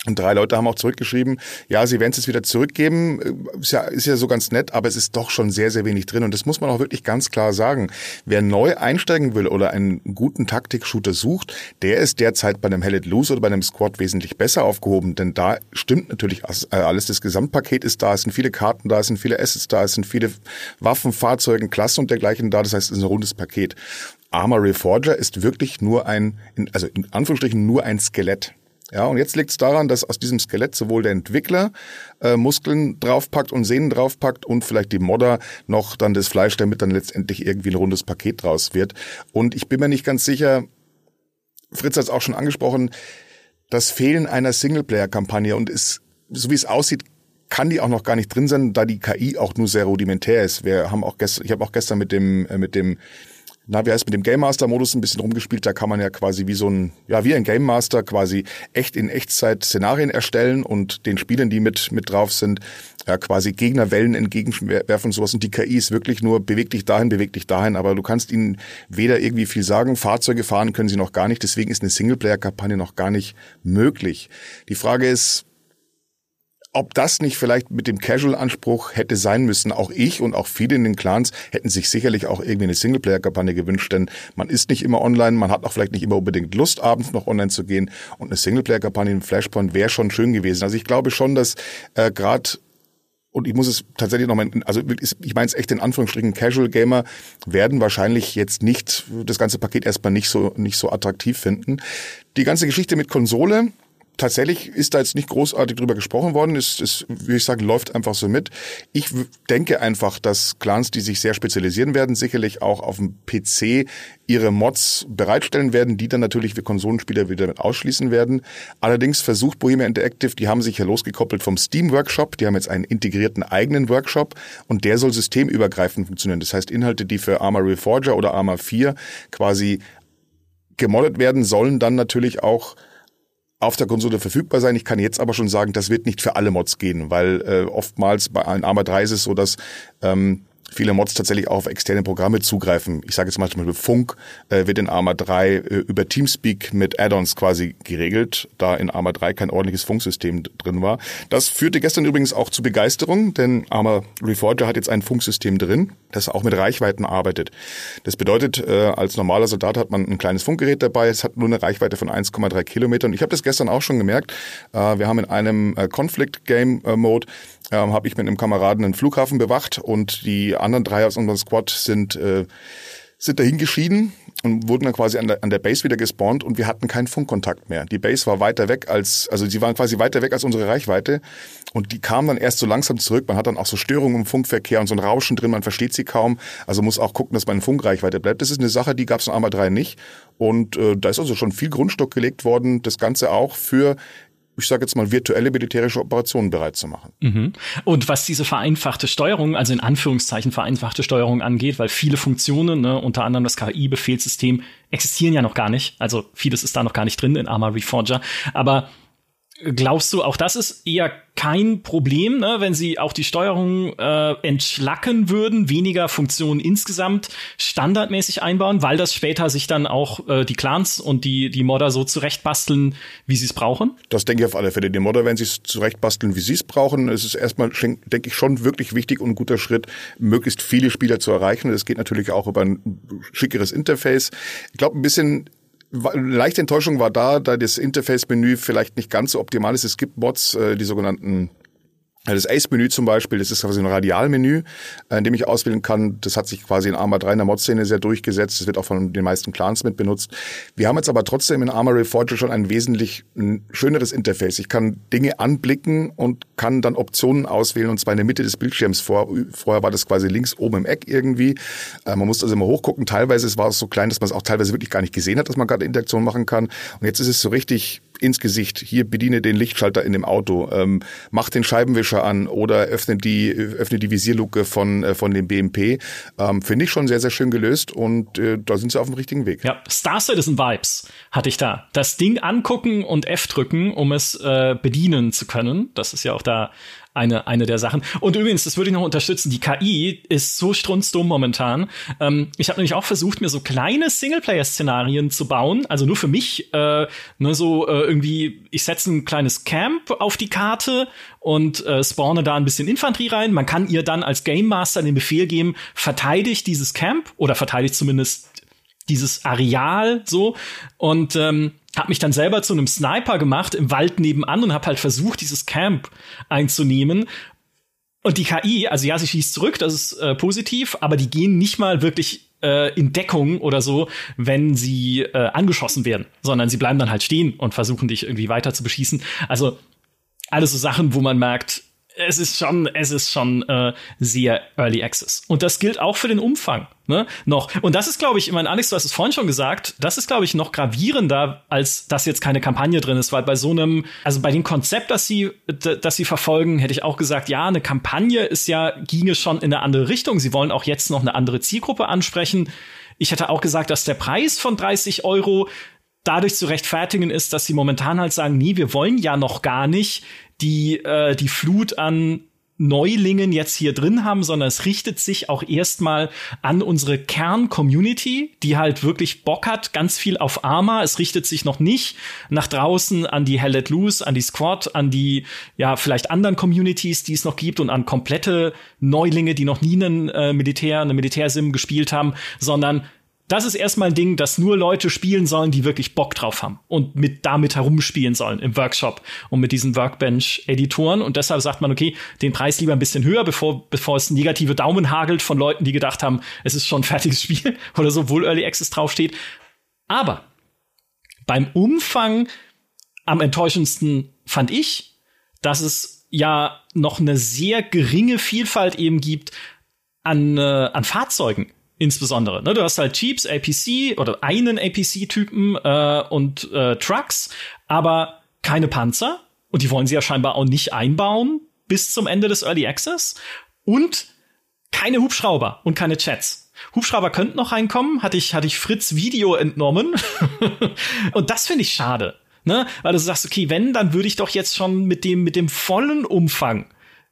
Und drei Leute haben auch zurückgeschrieben, ja, sie werden es jetzt wieder zurückgeben. Ist ja, ist ja so ganz nett, aber es ist doch schon sehr, sehr wenig drin. Und das muss man auch wirklich ganz klar sagen. Wer neu einsteigen will oder einen guten Taktik-Shooter sucht, der ist derzeit bei einem Hell It Loose oder bei einem Squad wesentlich besser aufgehoben. Denn da stimmt natürlich äh, alles. Das Gesamtpaket ist da. Es sind viele Karten da, es sind viele Assets da, es sind viele Waffen, Fahrzeugen, Klassen und dergleichen da. Das heißt, es ist ein rundes Paket. Armor Reforger ist wirklich nur ein, also in Anführungsstrichen nur ein Skelett. Ja, und jetzt liegt es daran, dass aus diesem Skelett sowohl der Entwickler äh, Muskeln draufpackt und Sehnen draufpackt und vielleicht die Modder noch dann das Fleisch, damit dann letztendlich irgendwie ein rundes Paket draus wird. Und ich bin mir nicht ganz sicher, Fritz hat es auch schon angesprochen, das Fehlen einer Singleplayer-Kampagne und ist, so wie es aussieht, kann die auch noch gar nicht drin sein, da die KI auch nur sehr rudimentär ist. Wir haben auch gestern, ich habe auch gestern mit dem äh, mit dem na, wie heißt mit dem Game Master Modus ein bisschen rumgespielt. Da kann man ja quasi wie so ein, ja, wie ein Game Master quasi echt in Echtzeit Szenarien erstellen und den Spielern, die mit, mit drauf sind, ja, quasi Gegnerwellen entgegenwerfen und sowas. Und die KI ist wirklich nur beweg dich dahin, beweg dich dahin. Aber du kannst ihnen weder irgendwie viel sagen. Fahrzeuge fahren können sie noch gar nicht. Deswegen ist eine Singleplayer-Kampagne noch gar nicht möglich. Die Frage ist, ob das nicht vielleicht mit dem Casual-Anspruch hätte sein müssen. Auch ich und auch viele in den Clans hätten sich sicherlich auch irgendwie eine Singleplayer-Kampagne gewünscht, denn man ist nicht immer online, man hat auch vielleicht nicht immer unbedingt Lust, abends noch online zu gehen. Und eine Singleplayer-Kampagne im Flashpoint wäre schon schön gewesen. Also ich glaube schon, dass äh, gerade und ich muss es tatsächlich nochmal, also ich meine es echt in Anführungsstrichen, Casual Gamer werden wahrscheinlich jetzt nicht das ganze Paket erstmal nicht so nicht so attraktiv finden. Die ganze Geschichte mit Konsole, tatsächlich ist da jetzt nicht großartig drüber gesprochen worden. Es, es wie ich sage, läuft einfach so mit. Ich denke einfach, dass Clans, die sich sehr spezialisieren werden, sicherlich auch auf dem PC ihre Mods bereitstellen werden, die dann natürlich für Konsolenspieler wieder mit ausschließen werden. Allerdings versucht Bohemia Interactive, die haben sich ja losgekoppelt vom Steam Workshop, die haben jetzt einen integrierten eigenen Workshop und der soll systemübergreifend funktionieren. Das heißt, Inhalte, die für Arma Reforger oder Arma 4 quasi gemoddet werden, sollen dann natürlich auch auf der Konsole verfügbar sein. Ich kann jetzt aber schon sagen, das wird nicht für alle Mods gehen, weil äh, oftmals bei Arma 3 ist es so, dass ähm, viele Mods tatsächlich auf externe Programme zugreifen. Ich sage jetzt mal zum Beispiel Funk äh, wird in Arma 3 äh, über Teamspeak mit Add-ons quasi geregelt, da in Arma 3 kein ordentliches Funksystem drin war. Das führte gestern übrigens auch zu Begeisterung, denn Arma Reforger hat jetzt ein Funksystem drin, das auch mit Reichweiten arbeitet. Das bedeutet, äh, als normaler Soldat hat man ein kleines Funkgerät dabei, es hat nur eine Reichweite von 1,3 Kilometern. Ich habe das gestern auch schon gemerkt. Äh, wir haben in einem äh, Conflict Game Mode ähm, habe ich mit einem Kameraden einen Flughafen bewacht und die anderen drei aus unserem Squad sind, äh, sind dahin geschieden und wurden dann quasi an der, an der Base wieder gespawnt und wir hatten keinen Funkkontakt mehr. Die Base war weiter weg als, also sie waren quasi weiter weg als unsere Reichweite und die kamen dann erst so langsam zurück. Man hat dann auch so Störungen im Funkverkehr und so ein Rauschen drin, man versteht sie kaum. Also muss auch gucken, dass man in Funkreichweite bleibt. Das ist eine Sache, die gab es in Arma 3 nicht und äh, da ist also schon viel Grundstock gelegt worden, das Ganze auch für ich sage jetzt mal, virtuelle militärische Operationen bereit zu machen. Mhm. Und was diese vereinfachte Steuerung, also in Anführungszeichen vereinfachte Steuerung angeht, weil viele Funktionen, ne, unter anderem das KI-Befehlssystem, existieren ja noch gar nicht. Also vieles ist da noch gar nicht drin in Arma Reforger. Aber glaubst du, auch das ist eher kein Problem, ne, wenn sie auch die Steuerung äh, entschlacken würden, weniger Funktionen insgesamt standardmäßig einbauen, weil das später sich dann auch äh, die Clans und die, die Modder so zurechtbasteln, wie sie es brauchen? Das denke ich auf alle Fälle. Die Modder werden sich zurechtbasteln, wie sie es brauchen. Es ist erstmal, denke ich, schon wirklich wichtig und ein guter Schritt, möglichst viele Spieler zu erreichen. Das geht natürlich auch über ein schickeres Interface. Ich glaube, ein bisschen leichte Enttäuschung war da, da das Interface-Menü vielleicht nicht ganz so optimal ist. Es gibt Bots, äh, die sogenannten das Ace-Menü zum Beispiel, das ist quasi ein Radialmenü, äh, in dem ich auswählen kann. Das hat sich quasi in Arma 3 in der Mod-Szene sehr durchgesetzt. Das wird auch von den meisten Clans mit benutzt. Wir haben jetzt aber trotzdem in Arma Reforged schon ein wesentlich schöneres Interface. Ich kann Dinge anblicken und kann dann Optionen auswählen und zwar in der Mitte des Bildschirms. Vor, vorher war das quasi links oben im Eck irgendwie. Äh, man musste also immer hochgucken. Teilweise war es so klein, dass man es auch teilweise wirklich gar nicht gesehen hat, dass man gerade Interaktion machen kann. Und jetzt ist es so richtig ins Gesicht. Hier bediene den Lichtschalter in dem Auto, ähm, mach den Scheibenwischer an oder öffne die öffne die Visierluke von äh, von dem BMP. Ähm, Finde ich schon sehr sehr schön gelöst und äh, da sind sie auf dem richtigen Weg. Ja, Star Citizen Vibes hatte ich da. Das Ding angucken und F drücken, um es äh, bedienen zu können. Das ist ja auch da eine, eine der Sachen. Und übrigens, das würde ich noch unterstützen, die KI ist so strunzdumm momentan. Ähm, ich habe nämlich auch versucht, mir so kleine Singleplayer-Szenarien zu bauen, also nur für mich, äh, ne, so äh, irgendwie, ich setze ein kleines Camp auf die Karte und äh, spawne da ein bisschen Infanterie rein. Man kann ihr dann als Game Master den Befehl geben, verteidigt dieses Camp oder verteidigt zumindest dieses Areal so und ähm, habe mich dann selber zu einem Sniper gemacht im Wald nebenan und habe halt versucht, dieses Camp einzunehmen. Und die KI, also ja, sie schießt zurück, das ist äh, positiv, aber die gehen nicht mal wirklich äh, in Deckung oder so, wenn sie äh, angeschossen werden, sondern sie bleiben dann halt stehen und versuchen dich irgendwie weiter zu beschießen. Also alles so Sachen, wo man merkt, es ist schon, es ist schon äh, sehr Early Access. Und das gilt auch für den Umfang, ne? Noch. Und das ist, glaube ich, ich meine, Alex, du hast es vorhin schon gesagt, das ist, glaube ich, noch gravierender, als dass jetzt keine Kampagne drin ist, weil bei so einem, also bei dem Konzept, das sie, das sie verfolgen, hätte ich auch gesagt, ja, eine Kampagne ist ja, ginge schon in eine andere Richtung. Sie wollen auch jetzt noch eine andere Zielgruppe ansprechen. Ich hätte auch gesagt, dass der Preis von 30 Euro dadurch zu rechtfertigen ist, dass sie momentan halt sagen, nee, wir wollen ja noch gar nicht die äh, die Flut an Neulingen jetzt hier drin haben, sondern es richtet sich auch erstmal an unsere Kern-Community, die halt wirklich Bock hat, ganz viel auf Arma. Es richtet sich noch nicht nach draußen an die Hell Let Loose, an die Squad, an die, ja, vielleicht anderen Communities, die es noch gibt und an komplette Neulinge, die noch nie einen äh, Militär, eine Militärsim gespielt haben, sondern das ist erstmal ein Ding, das nur Leute spielen sollen, die wirklich Bock drauf haben und mit damit herumspielen sollen im Workshop und mit diesen Workbench-Editoren. Und deshalb sagt man, okay, den Preis lieber ein bisschen höher, bevor, bevor es negative Daumen hagelt von Leuten, die gedacht haben, es ist schon ein fertiges Spiel oder so, obwohl Early Access draufsteht. Aber beim Umfang am enttäuschendsten fand ich, dass es ja noch eine sehr geringe Vielfalt eben gibt an, äh, an Fahrzeugen insbesondere. Ne? Du hast halt Jeeps, APC oder einen APC-Typen äh, und äh, Trucks, aber keine Panzer. Und die wollen sie ja scheinbar auch nicht einbauen bis zum Ende des Early Access. Und keine Hubschrauber und keine Chats. Hubschrauber könnten noch reinkommen, hatte ich, hatte ich Fritz Video entnommen. und das finde ich schade. Ne? Weil du sagst, okay, wenn, dann würde ich doch jetzt schon mit dem, mit dem vollen Umfang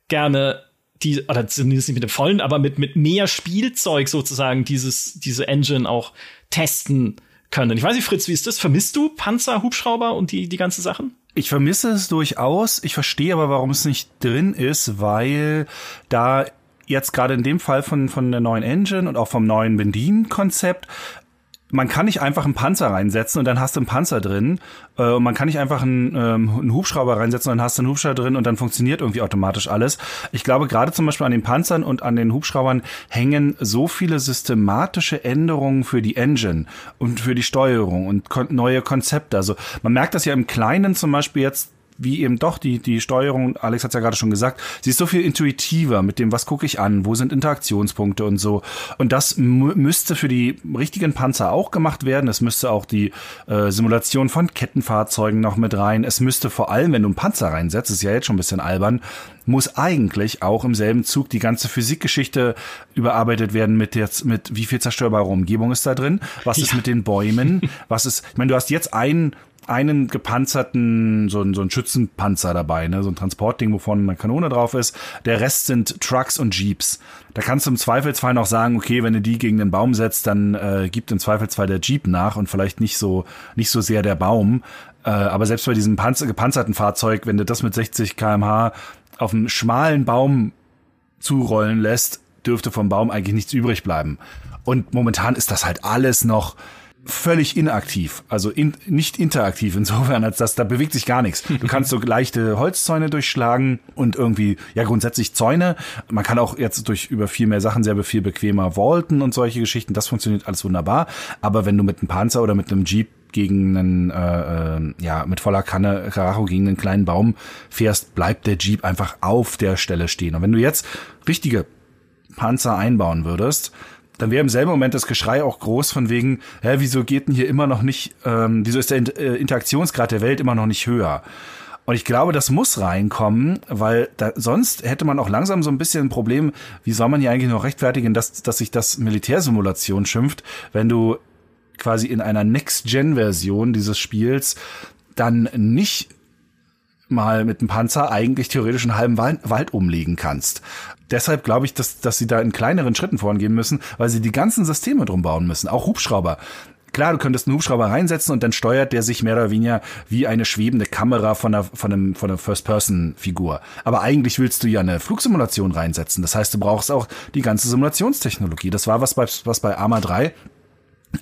gerne die, oder zumindest nicht mit dem vollen, aber mit, mit mehr Spielzeug sozusagen dieses, diese Engine auch testen können. Ich weiß nicht, Fritz, wie ist das? Vermisst du Panzer, Hubschrauber und die, die ganzen Sachen? Ich vermisse es durchaus. Ich verstehe aber, warum es nicht drin ist, weil da jetzt gerade in dem Fall von, von der neuen Engine und auch vom neuen Bedienkonzept man kann nicht einfach einen Panzer reinsetzen und dann hast du einen Panzer drin. Äh, und man kann nicht einfach einen, ähm, einen Hubschrauber reinsetzen und dann hast du einen Hubschrauber drin und dann funktioniert irgendwie automatisch alles. Ich glaube, gerade zum Beispiel an den Panzern und an den Hubschraubern hängen so viele systematische Änderungen für die Engine und für die Steuerung und kon neue Konzepte. Also man merkt das ja im Kleinen zum Beispiel jetzt wie eben doch die, die Steuerung, Alex hat ja gerade schon gesagt, sie ist so viel intuitiver mit dem, was gucke ich an, wo sind Interaktionspunkte und so. Und das müsste für die richtigen Panzer auch gemacht werden. Es müsste auch die äh, Simulation von Kettenfahrzeugen noch mit rein. Es müsste vor allem, wenn du einen Panzer reinsetzt, ist ja jetzt schon ein bisschen albern, muss eigentlich auch im selben Zug die ganze Physikgeschichte überarbeitet werden mit jetzt mit wie viel zerstörbare Umgebung ist da drin, was ja. ist mit den Bäumen, was ist, ich meine, du hast jetzt einen einen gepanzerten, so, ein so ein Schützenpanzer dabei, ne? so ein Transportding, wovon eine Kanone drauf ist. Der Rest sind Trucks und Jeeps. Da kannst du im Zweifelsfall noch sagen, okay, wenn du die gegen den Baum setzt, dann äh, gibt im Zweifelsfall der Jeep nach und vielleicht nicht so, nicht so sehr der Baum. Äh, aber selbst bei diesem Panzer, gepanzerten Fahrzeug, wenn du das mit 60 kmh auf einen schmalen Baum zurollen lässt, dürfte vom Baum eigentlich nichts übrig bleiben. Und momentan ist das halt alles noch völlig inaktiv, also in, nicht interaktiv insofern, als dass da bewegt sich gar nichts. Du kannst so leichte Holzzäune durchschlagen und irgendwie, ja grundsätzlich Zäune. Man kann auch jetzt durch über viel mehr Sachen sehr viel bequemer vaulten und solche Geschichten. Das funktioniert alles wunderbar. Aber wenn du mit einem Panzer oder mit einem Jeep gegen einen, äh, äh, ja, mit voller Kanne Karacho gegen einen kleinen Baum fährst, bleibt der Jeep einfach auf der Stelle stehen. Und wenn du jetzt richtige Panzer einbauen würdest, dann wäre im selben Moment das Geschrei auch groß von wegen, hä, wieso geht denn hier immer noch nicht, ähm, wieso ist der äh, Interaktionsgrad der Welt immer noch nicht höher? Und ich glaube, das muss reinkommen, weil da, sonst hätte man auch langsam so ein bisschen ein Problem, wie soll man hier eigentlich noch rechtfertigen, dass, dass sich das Militärsimulation schimpft, wenn du quasi in einer Next-Gen-Version dieses Spiels dann nicht mal mit dem Panzer eigentlich theoretisch einen halben Wald umlegen kannst deshalb glaube ich, dass, dass sie da in kleineren Schritten vorangehen müssen, weil sie die ganzen Systeme drum bauen müssen. Auch Hubschrauber. Klar, du könntest einen Hubschrauber reinsetzen und dann steuert der sich mehr oder weniger wie eine schwebende Kamera von einer, von einem, von einer First-Person-Figur. Aber eigentlich willst du ja eine Flugsimulation reinsetzen. Das heißt, du brauchst auch die ganze Simulationstechnologie. Das war was bei, was bei Arma 3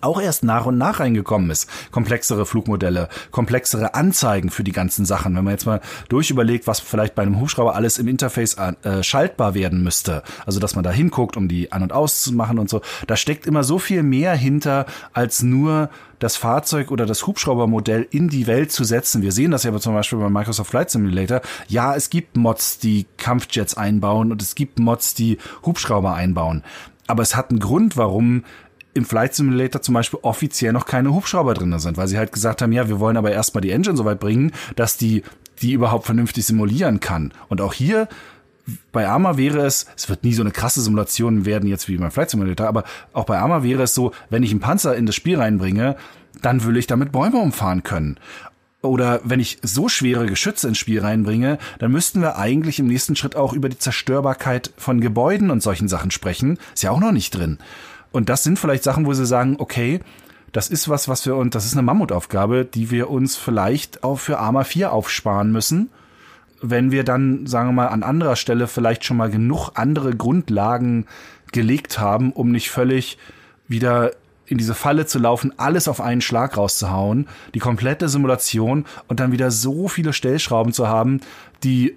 auch erst nach und nach reingekommen ist. Komplexere Flugmodelle, komplexere Anzeigen für die ganzen Sachen. Wenn man jetzt mal durchüberlegt, was vielleicht bei einem Hubschrauber alles im Interface äh, schaltbar werden müsste, also dass man da hinguckt, um die an- und auszumachen und so, da steckt immer so viel mehr hinter, als nur das Fahrzeug oder das Hubschraubermodell in die Welt zu setzen. Wir sehen das ja zum Beispiel bei Microsoft Flight Simulator. Ja, es gibt Mods, die Kampfjets einbauen und es gibt Mods, die Hubschrauber einbauen. Aber es hat einen Grund, warum im Flight Simulator zum Beispiel offiziell noch keine Hubschrauber drin sind, weil sie halt gesagt haben, ja, wir wollen aber erstmal die Engine so weit bringen, dass die die überhaupt vernünftig simulieren kann. Und auch hier bei Arma wäre es, es wird nie so eine krasse Simulation werden jetzt wie beim Flight Simulator, aber auch bei Arma wäre es so, wenn ich einen Panzer in das Spiel reinbringe, dann will ich damit Bäume umfahren können. Oder wenn ich so schwere Geschütze ins Spiel reinbringe, dann müssten wir eigentlich im nächsten Schritt auch über die Zerstörbarkeit von Gebäuden und solchen Sachen sprechen. Ist ja auch noch nicht drin. Und das sind vielleicht Sachen, wo sie sagen, okay, das ist was, was wir und das ist eine Mammutaufgabe, die wir uns vielleicht auch für Arma 4 aufsparen müssen, wenn wir dann, sagen wir mal, an anderer Stelle vielleicht schon mal genug andere Grundlagen gelegt haben, um nicht völlig wieder in diese Falle zu laufen, alles auf einen Schlag rauszuhauen, die komplette Simulation und dann wieder so viele Stellschrauben zu haben, die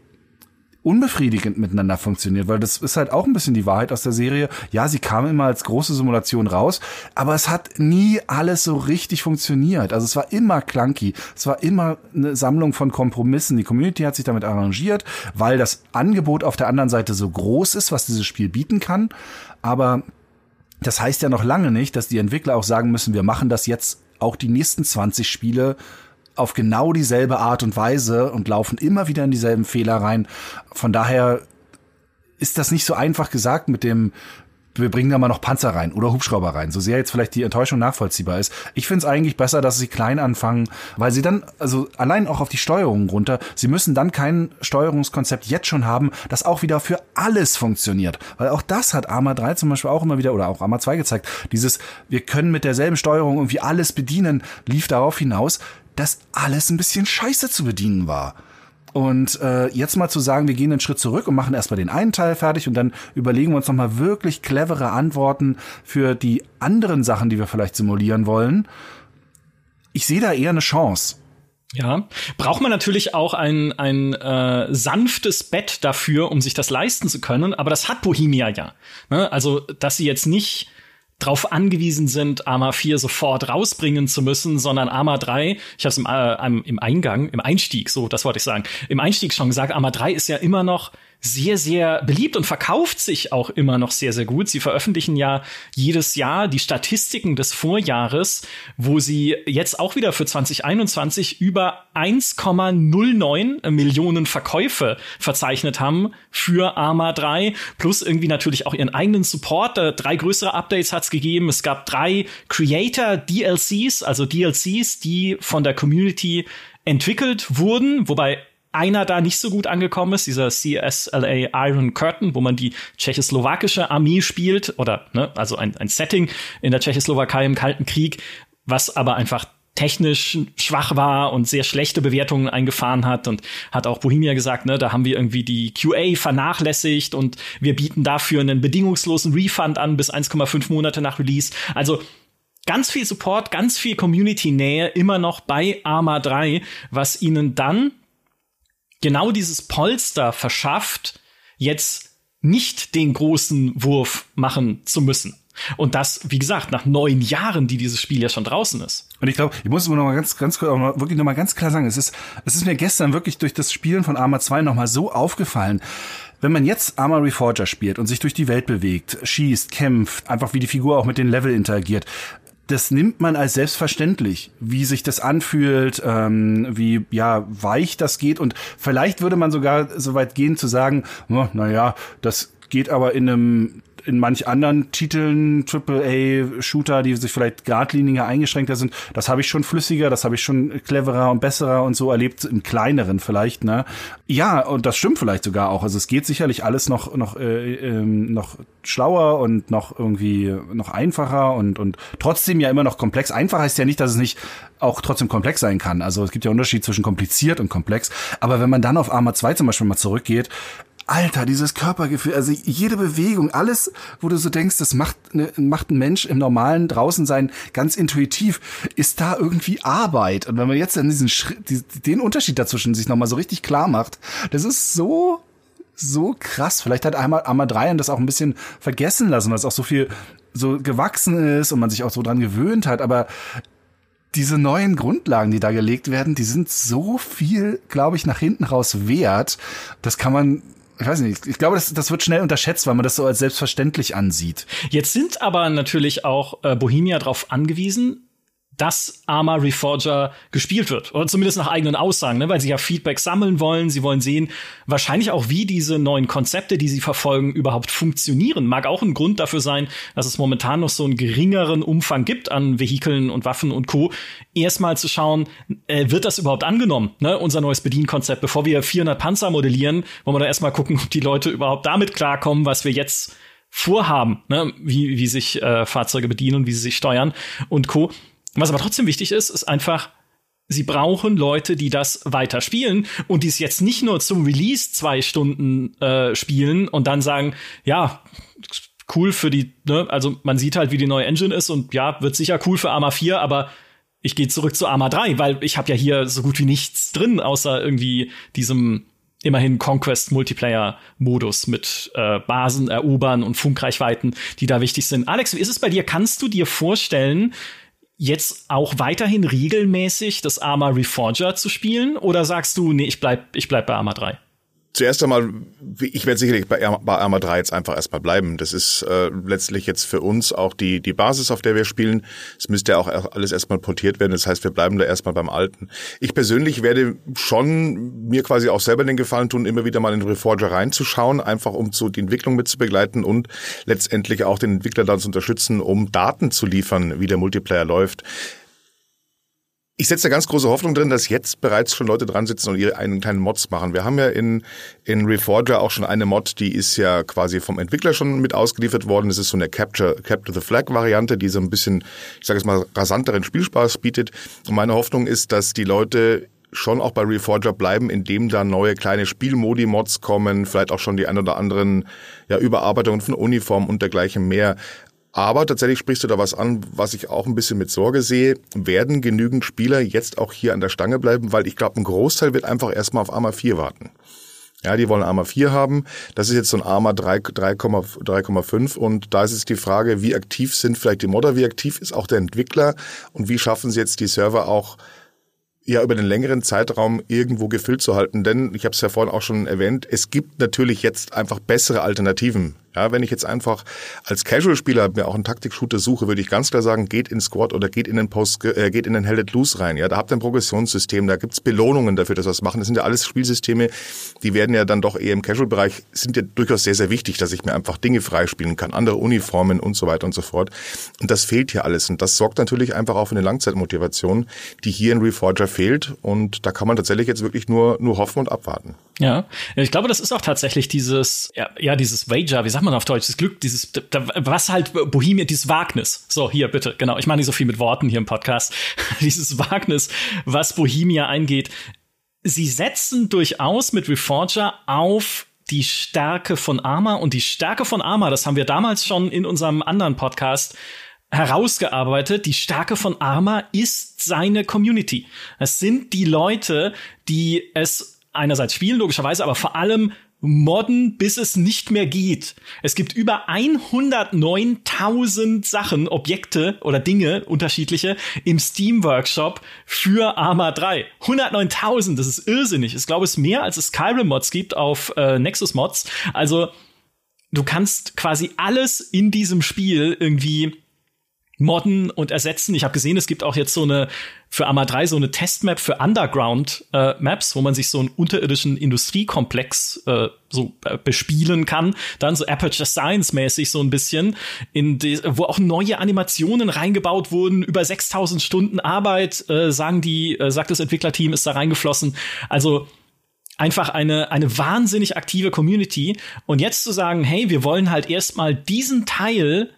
unbefriedigend miteinander funktioniert, weil das ist halt auch ein bisschen die Wahrheit aus der Serie. Ja, sie kam immer als große Simulation raus, aber es hat nie alles so richtig funktioniert. Also es war immer clunky, es war immer eine Sammlung von Kompromissen. Die Community hat sich damit arrangiert, weil das Angebot auf der anderen Seite so groß ist, was dieses Spiel bieten kann, aber das heißt ja noch lange nicht, dass die Entwickler auch sagen müssen, wir machen das jetzt auch die nächsten 20 Spiele auf genau dieselbe Art und Weise und laufen immer wieder in dieselben Fehler rein. Von daher ist das nicht so einfach gesagt mit dem wir bringen da mal noch Panzer rein oder Hubschrauber rein, so sehr jetzt vielleicht die Enttäuschung nachvollziehbar ist. Ich finde es eigentlich besser, dass sie klein anfangen, weil sie dann, also allein auch auf die Steuerung runter, sie müssen dann kein Steuerungskonzept jetzt schon haben, das auch wieder für alles funktioniert. Weil auch das hat Arma 3 zum Beispiel auch immer wieder oder auch Arma 2 gezeigt. Dieses, wir können mit derselben Steuerung irgendwie alles bedienen, lief darauf hinaus, dass alles ein bisschen scheiße zu bedienen war. Und äh, jetzt mal zu sagen, wir gehen einen Schritt zurück und machen erstmal den einen Teil fertig und dann überlegen wir uns nochmal wirklich clevere Antworten für die anderen Sachen, die wir vielleicht simulieren wollen. Ich sehe da eher eine Chance. Ja, braucht man natürlich auch ein, ein äh, sanftes Bett dafür, um sich das leisten zu können, aber das hat Bohemia ja. Ne? Also, dass sie jetzt nicht drauf angewiesen sind, Arma 4 sofort rausbringen zu müssen, sondern Arma 3, ich habe es im, äh, im Eingang, im Einstieg, so, das wollte ich sagen, im Einstieg schon gesagt, Arma 3 ist ja immer noch sehr, sehr beliebt und verkauft sich auch immer noch sehr, sehr gut. Sie veröffentlichen ja jedes Jahr die Statistiken des Vorjahres, wo sie jetzt auch wieder für 2021 über 1,09 Millionen Verkäufe verzeichnet haben für Arma 3, plus irgendwie natürlich auch ihren eigenen Support. Drei größere Updates hat es gegeben. Es gab drei Creator DLCs, also DLCs, die von der Community entwickelt wurden, wobei einer da nicht so gut angekommen ist, dieser CSLA Iron Curtain, wo man die tschechoslowakische Armee spielt, oder, ne, also ein, ein Setting in der Tschechoslowakei im Kalten Krieg, was aber einfach technisch schwach war und sehr schlechte Bewertungen eingefahren hat und hat auch Bohemia gesagt, ne, da haben wir irgendwie die QA vernachlässigt und wir bieten dafür einen bedingungslosen Refund an bis 1,5 Monate nach Release. Also ganz viel Support, ganz viel Community-Nähe immer noch bei Arma 3, was ihnen dann genau dieses Polster verschafft, jetzt nicht den großen Wurf machen zu müssen. Und das, wie gesagt, nach neun Jahren, die dieses Spiel ja schon draußen ist. Und ich glaube, ich muss nur noch mal ganz, ganz, wirklich noch mal ganz klar sagen, es ist, es ist mir gestern wirklich durch das Spielen von Arma 2 noch mal so aufgefallen. Wenn man jetzt Arma Reforger spielt und sich durch die Welt bewegt, schießt, kämpft, einfach wie die Figur auch mit den Level interagiert, das nimmt man als selbstverständlich, wie sich das anfühlt, ähm, wie ja weich das geht. Und vielleicht würde man sogar so weit gehen zu sagen, oh, naja, das geht aber in einem in manch anderen Titeln AAA-Shooter, die sich vielleicht geradliniger eingeschränkter sind, das habe ich schon flüssiger, das habe ich schon cleverer und besserer und so erlebt, im kleineren vielleicht, ne? Ja, und das stimmt vielleicht sogar auch. Also es geht sicherlich alles noch, noch, äh, äh, noch schlauer und noch irgendwie noch einfacher und, und trotzdem ja immer noch komplex. Einfach heißt ja nicht, dass es nicht auch trotzdem komplex sein kann. Also es gibt ja Unterschied zwischen kompliziert und komplex. Aber wenn man dann auf Arma 2 zum Beispiel mal zurückgeht, Alter, dieses Körpergefühl, also jede Bewegung, alles, wo du so denkst, das macht, ne, macht ein Mensch im normalen Draußensein ganz intuitiv, ist da irgendwie Arbeit. Und wenn man jetzt dann diesen Schritt, den Unterschied dazwischen sich nochmal so richtig klar macht, das ist so, so krass. Vielleicht hat einmal Arma 3 das auch ein bisschen vergessen lassen, weil es auch so viel so gewachsen ist und man sich auch so dran gewöhnt hat, aber diese neuen Grundlagen, die da gelegt werden, die sind so viel, glaube ich, nach hinten raus wert. Das kann man ich weiß nicht, ich glaube, das, das wird schnell unterschätzt, weil man das so als selbstverständlich ansieht. Jetzt sind aber natürlich auch äh, Bohemia darauf angewiesen, dass Arma Reforger gespielt wird. Oder zumindest nach eigenen Aussagen, ne? weil sie ja Feedback sammeln wollen. Sie wollen sehen, wahrscheinlich auch, wie diese neuen Konzepte, die sie verfolgen, überhaupt funktionieren. Mag auch ein Grund dafür sein, dass es momentan noch so einen geringeren Umfang gibt an Vehikeln und Waffen und Co. Erstmal zu schauen, äh, wird das überhaupt angenommen, ne? unser neues Bedienkonzept, bevor wir 400 Panzer modellieren, wollen wir da erstmal gucken, ob die Leute überhaupt damit klarkommen, was wir jetzt vorhaben, ne? wie, wie sich äh, Fahrzeuge bedienen, wie sie sich steuern und Co. Was aber trotzdem wichtig ist, ist einfach, sie brauchen Leute, die das weiter spielen und die es jetzt nicht nur zum Release zwei Stunden äh, spielen und dann sagen, ja, cool für die, ne, also man sieht halt, wie die neue Engine ist und ja, wird sicher cool für Arma 4, aber ich gehe zurück zu Arma 3, weil ich habe ja hier so gut wie nichts drin, außer irgendwie diesem immerhin Conquest Multiplayer Modus mit äh, Basen erobern und Funkreichweiten, die da wichtig sind. Alex, wie ist es bei dir? Kannst du dir vorstellen, jetzt auch weiterhin regelmäßig das Arma Reforger zu spielen? Oder sagst du, nee, ich bleib, ich bleib bei Arma 3? Zuerst einmal, ich werde sicherlich bei, Arma 3 jetzt einfach erstmal bleiben. Das ist äh, letztlich jetzt für uns auch die, die Basis, auf der wir spielen. Es müsste ja auch alles erstmal portiert werden. Das heißt, wir bleiben da erstmal beim Alten. Ich persönlich werde schon mir quasi auch selber den Gefallen tun, immer wieder mal in Reforger reinzuschauen, einfach um so die Entwicklung mit zu begleiten und letztendlich auch den Entwickler dann zu unterstützen, um Daten zu liefern, wie der Multiplayer läuft. Ich setze da ganz große Hoffnung drin, dass jetzt bereits schon Leute dran sitzen und ihre einen kleinen Mods machen. Wir haben ja in, in Reforger auch schon eine Mod, die ist ja quasi vom Entwickler schon mit ausgeliefert worden. Das ist so eine Capture, Capture the Flag Variante, die so ein bisschen, ich sage es mal, rasanteren Spielspaß bietet. Und meine Hoffnung ist, dass die Leute schon auch bei Reforger bleiben, indem da neue kleine Spielmodi-Mods kommen, vielleicht auch schon die ein oder anderen ja, Überarbeitungen von Uniformen und dergleichen mehr. Aber tatsächlich sprichst du da was an, was ich auch ein bisschen mit Sorge sehe. Werden genügend Spieler jetzt auch hier an der Stange bleiben? Weil ich glaube, ein Großteil wird einfach erstmal auf Arma 4 warten. Ja, die wollen Arma 4 haben. Das ist jetzt so ein Arma 3,5 und da ist jetzt die Frage, wie aktiv sind vielleicht die Modder, wie aktiv ist auch der Entwickler und wie schaffen sie jetzt die Server auch ja über den längeren Zeitraum irgendwo gefüllt zu halten. Denn ich habe es ja vorhin auch schon erwähnt, es gibt natürlich jetzt einfach bessere Alternativen ja, wenn ich jetzt einfach als Casual-Spieler mir auch einen Taktik-Shooter suche, würde ich ganz klar sagen, geht in Squad oder geht in den Post, äh, geht in den Held Loose rein. Ja, da habt ihr ein Progressionssystem, da gibt's Belohnungen dafür, dass wir das machen. Das sind ja alles Spielsysteme, die werden ja dann doch eher im Casual-Bereich, sind ja durchaus sehr, sehr wichtig, dass ich mir einfach Dinge freispielen kann, andere Uniformen und so weiter und so fort. Und das fehlt hier alles. Und das sorgt natürlich einfach auch für eine Langzeitmotivation, die hier in Reforger fehlt. Und da kann man tatsächlich jetzt wirklich nur, nur hoffen und abwarten. Ja, ich glaube, das ist auch tatsächlich dieses, ja, ja dieses Wager, wie sagt man auf Deutsch, das Glück, dieses, was halt Bohemia, dieses Wagnis. So, hier bitte, genau. Ich mache nicht so viel mit Worten hier im Podcast. dieses Wagnis, was Bohemia eingeht. Sie setzen durchaus mit Reforger auf die Stärke von Arma und die Stärke von Arma, das haben wir damals schon in unserem anderen Podcast herausgearbeitet. Die Stärke von Arma ist seine Community. Es sind die Leute, die es einerseits spielen, logischerweise, aber vor allem modden, bis es nicht mehr geht. Es gibt über 109.000 Sachen, Objekte oder Dinge, unterschiedliche, im Steam Workshop für Arma 3. 109.000, das ist irrsinnig. Ich glaube, es ist mehr, als es Skyrim Mods gibt auf äh, Nexus Mods. Also, du kannst quasi alles in diesem Spiel irgendwie modden und ersetzen. Ich habe gesehen, es gibt auch jetzt so eine für Arma 3 so eine Testmap für Underground äh, Maps, wo man sich so einen unterirdischen Industriekomplex äh, so äh, bespielen kann. Dann so Aperture Science mäßig so ein bisschen, in die, wo auch neue Animationen reingebaut wurden. Über 6000 Stunden Arbeit, äh, sagen die, äh, sagt das Entwicklerteam, ist da reingeflossen. Also einfach eine, eine wahnsinnig aktive Community. Und jetzt zu sagen, hey, wir wollen halt erstmal diesen Teil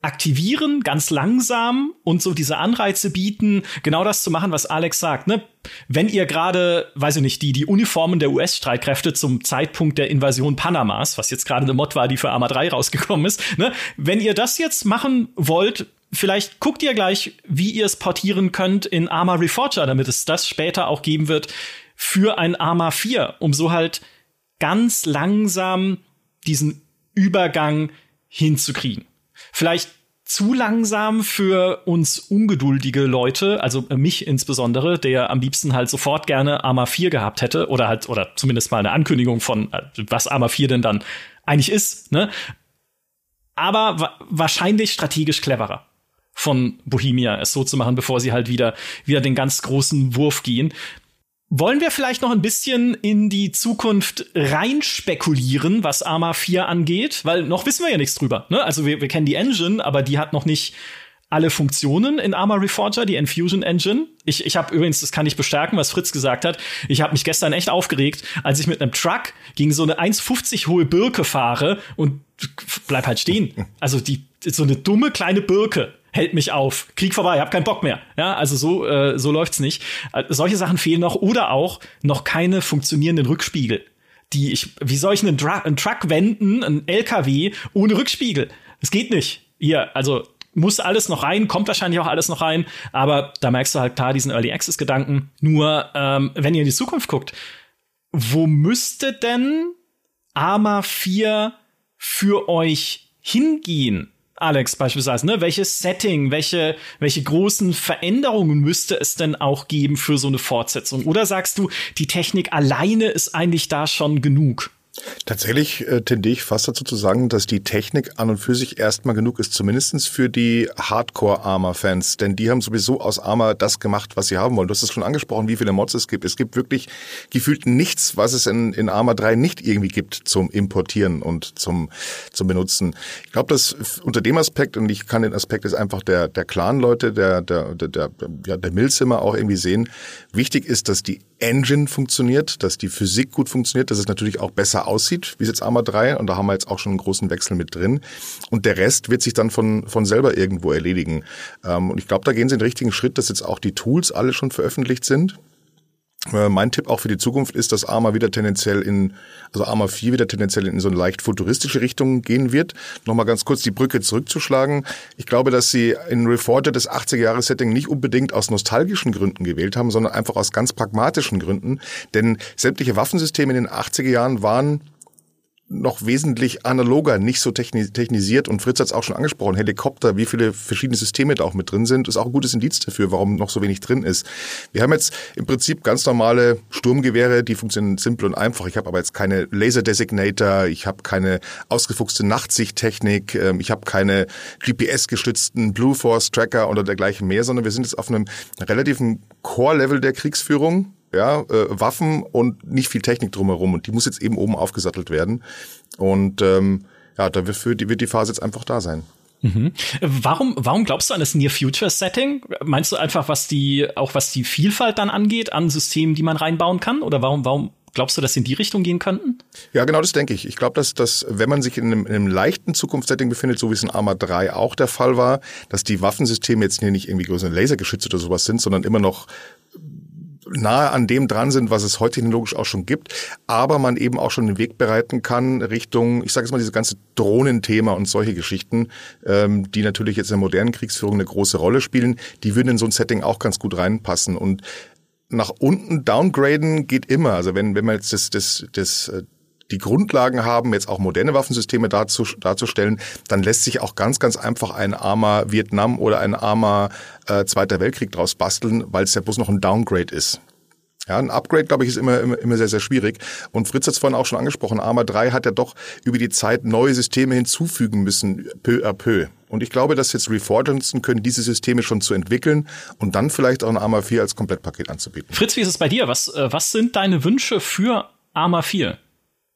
aktivieren, ganz langsam und so diese Anreize bieten, genau das zu machen, was Alex sagt. Ne? Wenn ihr gerade, weiß ich nicht, die, die Uniformen der US-Streitkräfte zum Zeitpunkt der Invasion Panamas, was jetzt gerade eine Mod war, die für Arma 3 rausgekommen ist, ne? wenn ihr das jetzt machen wollt, vielleicht guckt ihr gleich, wie ihr es portieren könnt in Arma Reforger, damit es das später auch geben wird für ein Arma 4, um so halt ganz langsam diesen Übergang hinzukriegen vielleicht zu langsam für uns ungeduldige Leute, also mich insbesondere, der am liebsten halt sofort gerne Arma 4 gehabt hätte oder halt oder zumindest mal eine Ankündigung von äh, was Arma 4 denn dann eigentlich ist, ne? Aber wa wahrscheinlich strategisch cleverer von Bohemia es so zu machen, bevor sie halt wieder wieder den ganz großen Wurf gehen. Wollen wir vielleicht noch ein bisschen in die Zukunft rein spekulieren, was Arma 4 angeht? Weil noch wissen wir ja nichts drüber. Ne? Also wir, wir kennen die Engine, aber die hat noch nicht alle Funktionen in Arma Reforger, die Enfusion Engine. Ich, ich habe übrigens, das kann ich bestärken, was Fritz gesagt hat. Ich habe mich gestern echt aufgeregt, als ich mit einem Truck gegen so eine 1,50 hohe Birke fahre und bleib halt stehen. Also die so eine dumme kleine Birke hält mich auf. Krieg vorbei, hab keinen Bock mehr. Ja, also so äh, so läuft's nicht. Äh, solche Sachen fehlen noch oder auch noch keine funktionierenden Rückspiegel. Die ich wie soll ich einen, Dra einen Truck wenden, einen LKW ohne Rückspiegel? Das geht nicht. Hier, also muss alles noch rein, kommt wahrscheinlich auch alles noch rein, aber da merkst du halt klar diesen Early Access Gedanken. Nur ähm, wenn ihr in die Zukunft guckt, wo müsste denn Arma 4 für euch hingehen? Alex beispielsweise, ne? Welches Setting, welche, welche großen Veränderungen müsste es denn auch geben für so eine Fortsetzung? Oder sagst du, die Technik alleine ist eigentlich da schon genug? Tatsächlich äh, tendiere ich fast dazu zu sagen, dass die Technik an und für sich erstmal genug ist, zumindestens für die Hardcore-Arma-Fans. Denn die haben sowieso aus Arma das gemacht, was sie haben wollen. Du hast es schon angesprochen, wie viele Mods es gibt. Es gibt wirklich gefühlt nichts, was es in, in Arma 3 nicht irgendwie gibt zum Importieren und zum, zum Benutzen. Ich glaube, dass unter dem Aspekt, und ich kann den Aspekt ist einfach der, der Clan-Leute, der, der, der, der, ja, der Milzimmer auch irgendwie sehen, wichtig ist, dass die Engine funktioniert, dass die Physik gut funktioniert, dass es natürlich auch besser aussieht, wie jetzt Arma 3. Und da haben wir jetzt auch schon einen großen Wechsel mit drin. Und der Rest wird sich dann von, von selber irgendwo erledigen. Ähm, und ich glaube, da gehen sie den richtigen Schritt, dass jetzt auch die Tools alle schon veröffentlicht sind. Äh, mein Tipp auch für die Zukunft ist, dass Arma wieder tendenziell in, also Arma 4 wieder tendenziell in so eine leicht futuristische Richtung gehen wird. Nochmal ganz kurz die Brücke zurückzuschlagen. Ich glaube, dass sie in Reforger das 80er-Jahres-Setting nicht unbedingt aus nostalgischen Gründen gewählt haben, sondern einfach aus ganz pragmatischen Gründen. Denn sämtliche Waffensysteme in den 80er Jahren waren noch wesentlich analoger, nicht so technisiert. Und Fritz hat es auch schon angesprochen, Helikopter, wie viele verschiedene Systeme da auch mit drin sind, ist auch ein gutes Indiz dafür, warum noch so wenig drin ist. Wir haben jetzt im Prinzip ganz normale Sturmgewehre, die funktionieren simpel und einfach. Ich habe aber jetzt keine Laser-Designator, ich habe keine ausgefuchste Nachtsichttechnik, ähm, ich habe keine GPS-gestützten Blue Force-Tracker oder dergleichen mehr, sondern wir sind jetzt auf einem relativen Core-Level der Kriegsführung ja, äh, Waffen und nicht viel Technik drumherum. Und die muss jetzt eben oben aufgesattelt werden. Und ähm, ja, da wird, wird die Phase jetzt einfach da sein. Mhm. Warum, warum glaubst du an das Near Future Setting? Meinst du einfach, was die, auch was die Vielfalt dann angeht, an Systemen, die man reinbauen kann? Oder warum, warum glaubst du, dass sie in die Richtung gehen könnten? Ja, genau das denke ich. Ich glaube, dass, dass wenn man sich in einem, in einem leichten Zukunftssetting befindet, so wie es in Arma 3 auch der Fall war, dass die Waffensysteme jetzt hier nicht irgendwie größere Lasergeschütze oder sowas sind, sondern immer noch nahe an dem dran sind, was es heute technologisch auch schon gibt, aber man eben auch schon den Weg bereiten kann Richtung, ich sage jetzt mal, dieses ganze Drohnenthema und solche Geschichten, ähm, die natürlich jetzt in der modernen Kriegsführung eine große Rolle spielen, die würden in so ein Setting auch ganz gut reinpassen. Und nach unten downgraden geht immer. Also wenn, wenn man jetzt das, das, das äh, die Grundlagen haben, jetzt auch moderne Waffensysteme darzu, darzustellen, dann lässt sich auch ganz, ganz einfach ein armer Vietnam oder ein armer äh, Zweiter Weltkrieg draus basteln, weil es ja bloß noch ein Downgrade ist. Ja, ein Upgrade, glaube ich, ist immer, immer, immer sehr, sehr schwierig. Und Fritz hat es vorhin auch schon angesprochen, Arma 3 hat ja doch über die Zeit neue Systeme hinzufügen müssen, peu à peu. Und ich glaube, dass jetzt Reforged können, diese Systeme schon zu entwickeln und dann vielleicht auch ein Arma 4 als Komplettpaket anzubieten. Fritz, wie ist es bei dir? Was, äh, was sind deine Wünsche für Arma 4?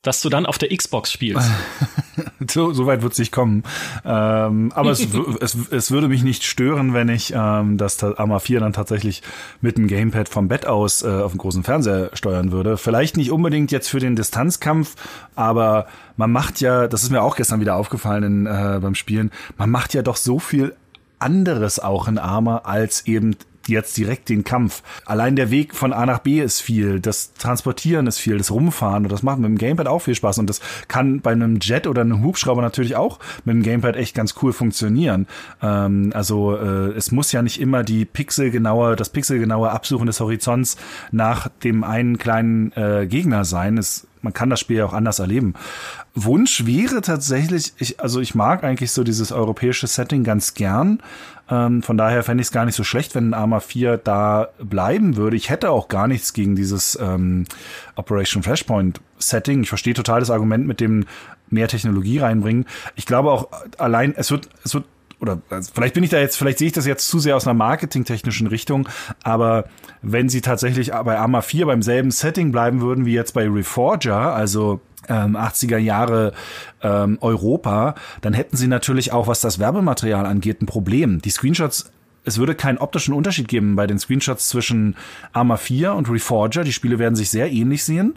Dass du dann auf der Xbox spielst. so, so weit wird es nicht kommen. Ähm, aber es, es, es würde mich nicht stören, wenn ich ähm, das Arma 4 dann tatsächlich mit dem Gamepad vom Bett aus äh, auf dem großen Fernseher steuern würde. Vielleicht nicht unbedingt jetzt für den Distanzkampf, aber man macht ja, das ist mir auch gestern wieder aufgefallen in, äh, beim Spielen, man macht ja doch so viel anderes auch in Arma als eben jetzt direkt den Kampf. Allein der Weg von A nach B ist viel, das Transportieren ist viel, das Rumfahren und das macht mit dem Gamepad auch viel Spaß und das kann bei einem Jet oder einem Hubschrauber natürlich auch mit dem Gamepad echt ganz cool funktionieren. Ähm, also äh, es muss ja nicht immer die pixelgenaue, das pixelgenaue Absuchen des Horizonts nach dem einen kleinen äh, Gegner sein. Es man kann das Spiel ja auch anders erleben. Wunsch wäre tatsächlich, ich, also ich mag eigentlich so dieses europäische Setting ganz gern. Ähm, von daher fände ich es gar nicht so schlecht, wenn Arma 4 da bleiben würde. Ich hätte auch gar nichts gegen dieses ähm, Operation Flashpoint Setting. Ich verstehe total das Argument mit dem mehr Technologie reinbringen. Ich glaube auch allein, es wird, es wird oder also vielleicht bin ich da jetzt, vielleicht sehe ich das jetzt zu sehr aus einer marketingtechnischen Richtung, aber wenn sie tatsächlich bei Arma 4 beim selben Setting bleiben würden wie jetzt bei Reforger, also ähm, 80er Jahre ähm, Europa, dann hätten sie natürlich auch, was das Werbematerial angeht, ein Problem. Die Screenshots es würde keinen optischen Unterschied geben bei den Screenshots zwischen Arma 4 und Reforger. Die Spiele werden sich sehr ähnlich sehen.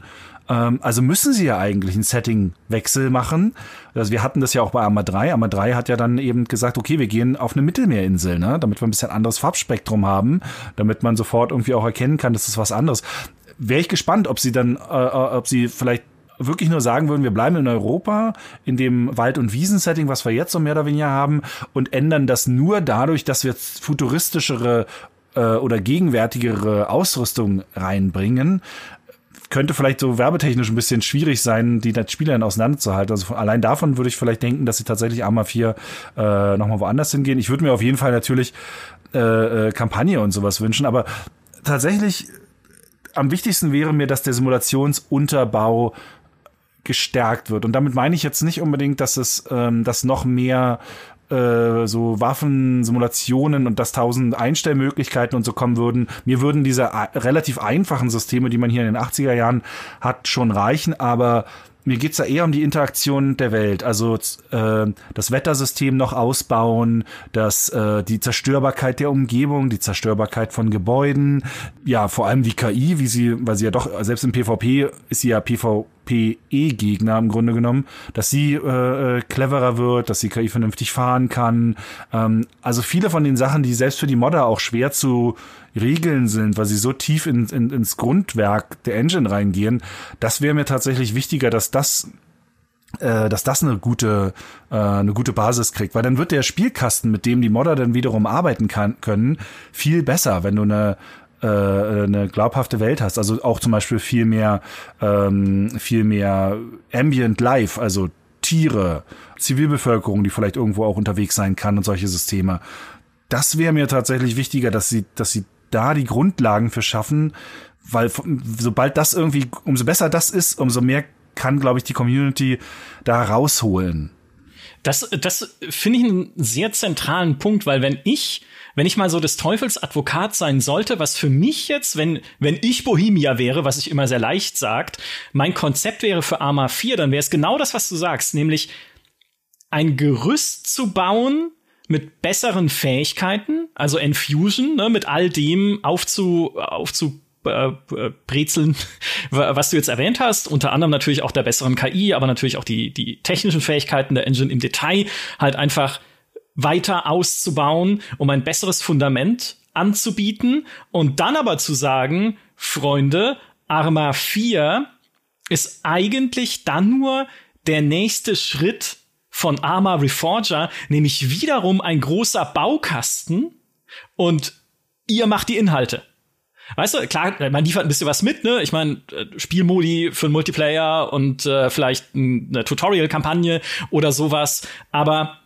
Ähm, also müssen sie ja eigentlich einen Settingwechsel machen. Also wir hatten das ja auch bei Arma 3. Arma 3 hat ja dann eben gesagt, okay, wir gehen auf eine Mittelmeerinsel, ne? damit wir ein bisschen anderes Farbspektrum haben, damit man sofort irgendwie auch erkennen kann, das ist was anderes. Wäre ich gespannt, ob sie dann, äh, äh ob sie vielleicht wirklich nur sagen würden, wir bleiben in Europa, in dem Wald- und Wiesensetting, was wir jetzt so mehr oder weniger haben, und ändern das nur dadurch, dass wir futuristischere äh, oder gegenwärtigere Ausrüstung reinbringen könnte vielleicht so werbetechnisch ein bisschen schwierig sein, die Spieler dann auseinanderzuhalten. Also von, allein davon würde ich vielleicht denken, dass sie tatsächlich Arma 4 äh, nochmal woanders hingehen. Ich würde mir auf jeden Fall natürlich äh, äh, Kampagne und sowas wünschen, aber tatsächlich am wichtigsten wäre mir, dass der Simulationsunterbau gestärkt wird. Und damit meine ich jetzt nicht unbedingt, dass es ähm, dass noch mehr äh, so Waffensimulationen und das tausend Einstellmöglichkeiten und so kommen würden. Mir würden diese relativ einfachen Systeme, die man hier in den 80er Jahren hat, schon reichen, aber mir geht's da eher um die Interaktion der Welt. Also äh, das Wettersystem noch ausbauen, das, äh, die Zerstörbarkeit der Umgebung, die Zerstörbarkeit von Gebäuden, ja, vor allem die KI, wie sie, weil sie ja doch, selbst im PvP ist sie ja PvPE-Gegner im Grunde genommen, dass sie äh, äh, cleverer wird, dass die KI vernünftig fahren kann. Ähm, also viele von den Sachen, die selbst für die Modder auch schwer zu Regeln sind, weil sie so tief in, in, ins Grundwerk der Engine reingehen, das wäre mir tatsächlich wichtiger, dass das äh, dass das eine gute äh, eine gute Basis kriegt, weil dann wird der Spielkasten, mit dem die Modder dann wiederum arbeiten kann, können, viel besser, wenn du eine äh, eine glaubhafte Welt hast. Also auch zum Beispiel viel mehr ähm, viel mehr Ambient Life, also Tiere, Zivilbevölkerung, die vielleicht irgendwo auch unterwegs sein kann und solche Systeme. Das wäre mir tatsächlich wichtiger, dass sie, dass sie da die Grundlagen für schaffen, weil sobald das irgendwie, umso besser das ist, umso mehr kann, glaube ich, die Community da rausholen. Das, das finde ich einen sehr zentralen Punkt, weil wenn ich, wenn ich mal so des Teufels Advokat sein sollte, was für mich jetzt, wenn, wenn ich Bohemia wäre, was ich immer sehr leicht sagt, mein Konzept wäre für Arma 4, dann wäre es genau das, was du sagst, nämlich ein Gerüst zu bauen, mit besseren Fähigkeiten, also Enfusion, ne, mit all dem aufzu, aufzu äh, brezeln, was du jetzt erwähnt hast, unter anderem natürlich auch der besseren KI, aber natürlich auch die, die technischen Fähigkeiten der Engine im Detail halt einfach weiter auszubauen, um ein besseres Fundament anzubieten und dann aber zu sagen, Freunde, Arma 4 ist eigentlich dann nur der nächste Schritt von Arma Reforger, nämlich wiederum ein großer Baukasten und ihr macht die Inhalte. Weißt du, klar, man liefert ein bisschen was mit, ne? Ich meine, äh, Spielmodi für einen Multiplayer und äh, vielleicht eine Tutorial-Kampagne oder sowas, aber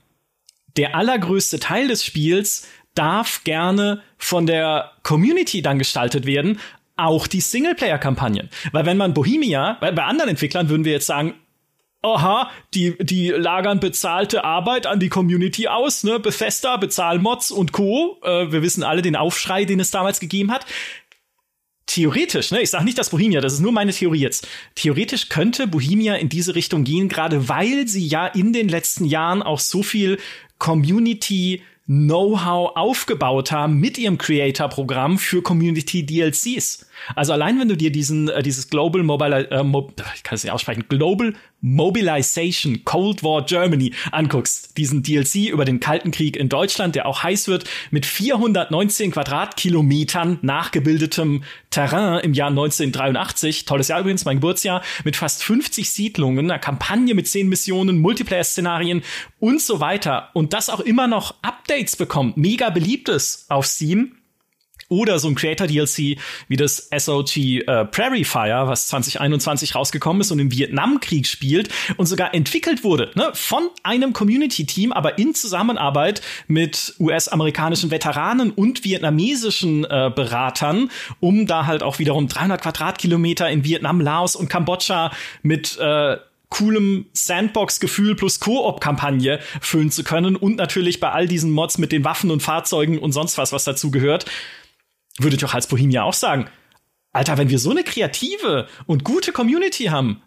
der allergrößte Teil des Spiels darf gerne von der Community dann gestaltet werden, auch die Singleplayer-Kampagnen. Weil wenn man Bohemia, bei, bei anderen Entwicklern würden wir jetzt sagen, aha, die, die lagern bezahlte Arbeit an die Community aus, ne? Bethesda, Bezahlmods und Co. Äh, wir wissen alle den Aufschrei, den es damals gegeben hat. Theoretisch, ne, ich sage nicht, dass Bohemia, das ist nur meine Theorie jetzt. Theoretisch könnte Bohemia in diese Richtung gehen, gerade weil sie ja in den letzten Jahren auch so viel Community Know-how aufgebaut haben mit ihrem Creator-Programm für Community DLCs. Also allein wenn du dir diesen äh, dieses Global Mobile äh, Mo ich kann es nicht aussprechen Global Mobilization Cold War Germany anguckst, diesen DLC über den Kalten Krieg in Deutschland, der auch heiß wird mit 419 Quadratkilometern nachgebildetem Terrain im Jahr 1983, tolles Jahr übrigens, mein Geburtsjahr, mit fast 50 Siedlungen, einer Kampagne mit 10 Missionen, Multiplayer-Szenarien und so weiter. Und das auch immer noch Updates bekommt, mega beliebtes auf Steam oder so ein Creator-DLC wie das SOG äh, Prairie Fire, was 2021 rausgekommen ist und im Vietnamkrieg spielt und sogar entwickelt wurde ne, von einem Community-Team, aber in Zusammenarbeit mit US-amerikanischen Veteranen und vietnamesischen äh, Beratern, um da halt auch wiederum 300 Quadratkilometer in Vietnam, Laos und Kambodscha mit äh, coolem Sandbox-Gefühl plus Koop-Kampagne füllen zu können und natürlich bei all diesen Mods mit den Waffen und Fahrzeugen und sonst was, was dazu gehört, würde ich auch als Bohemia auch sagen, Alter, wenn wir so eine kreative und gute Community haben,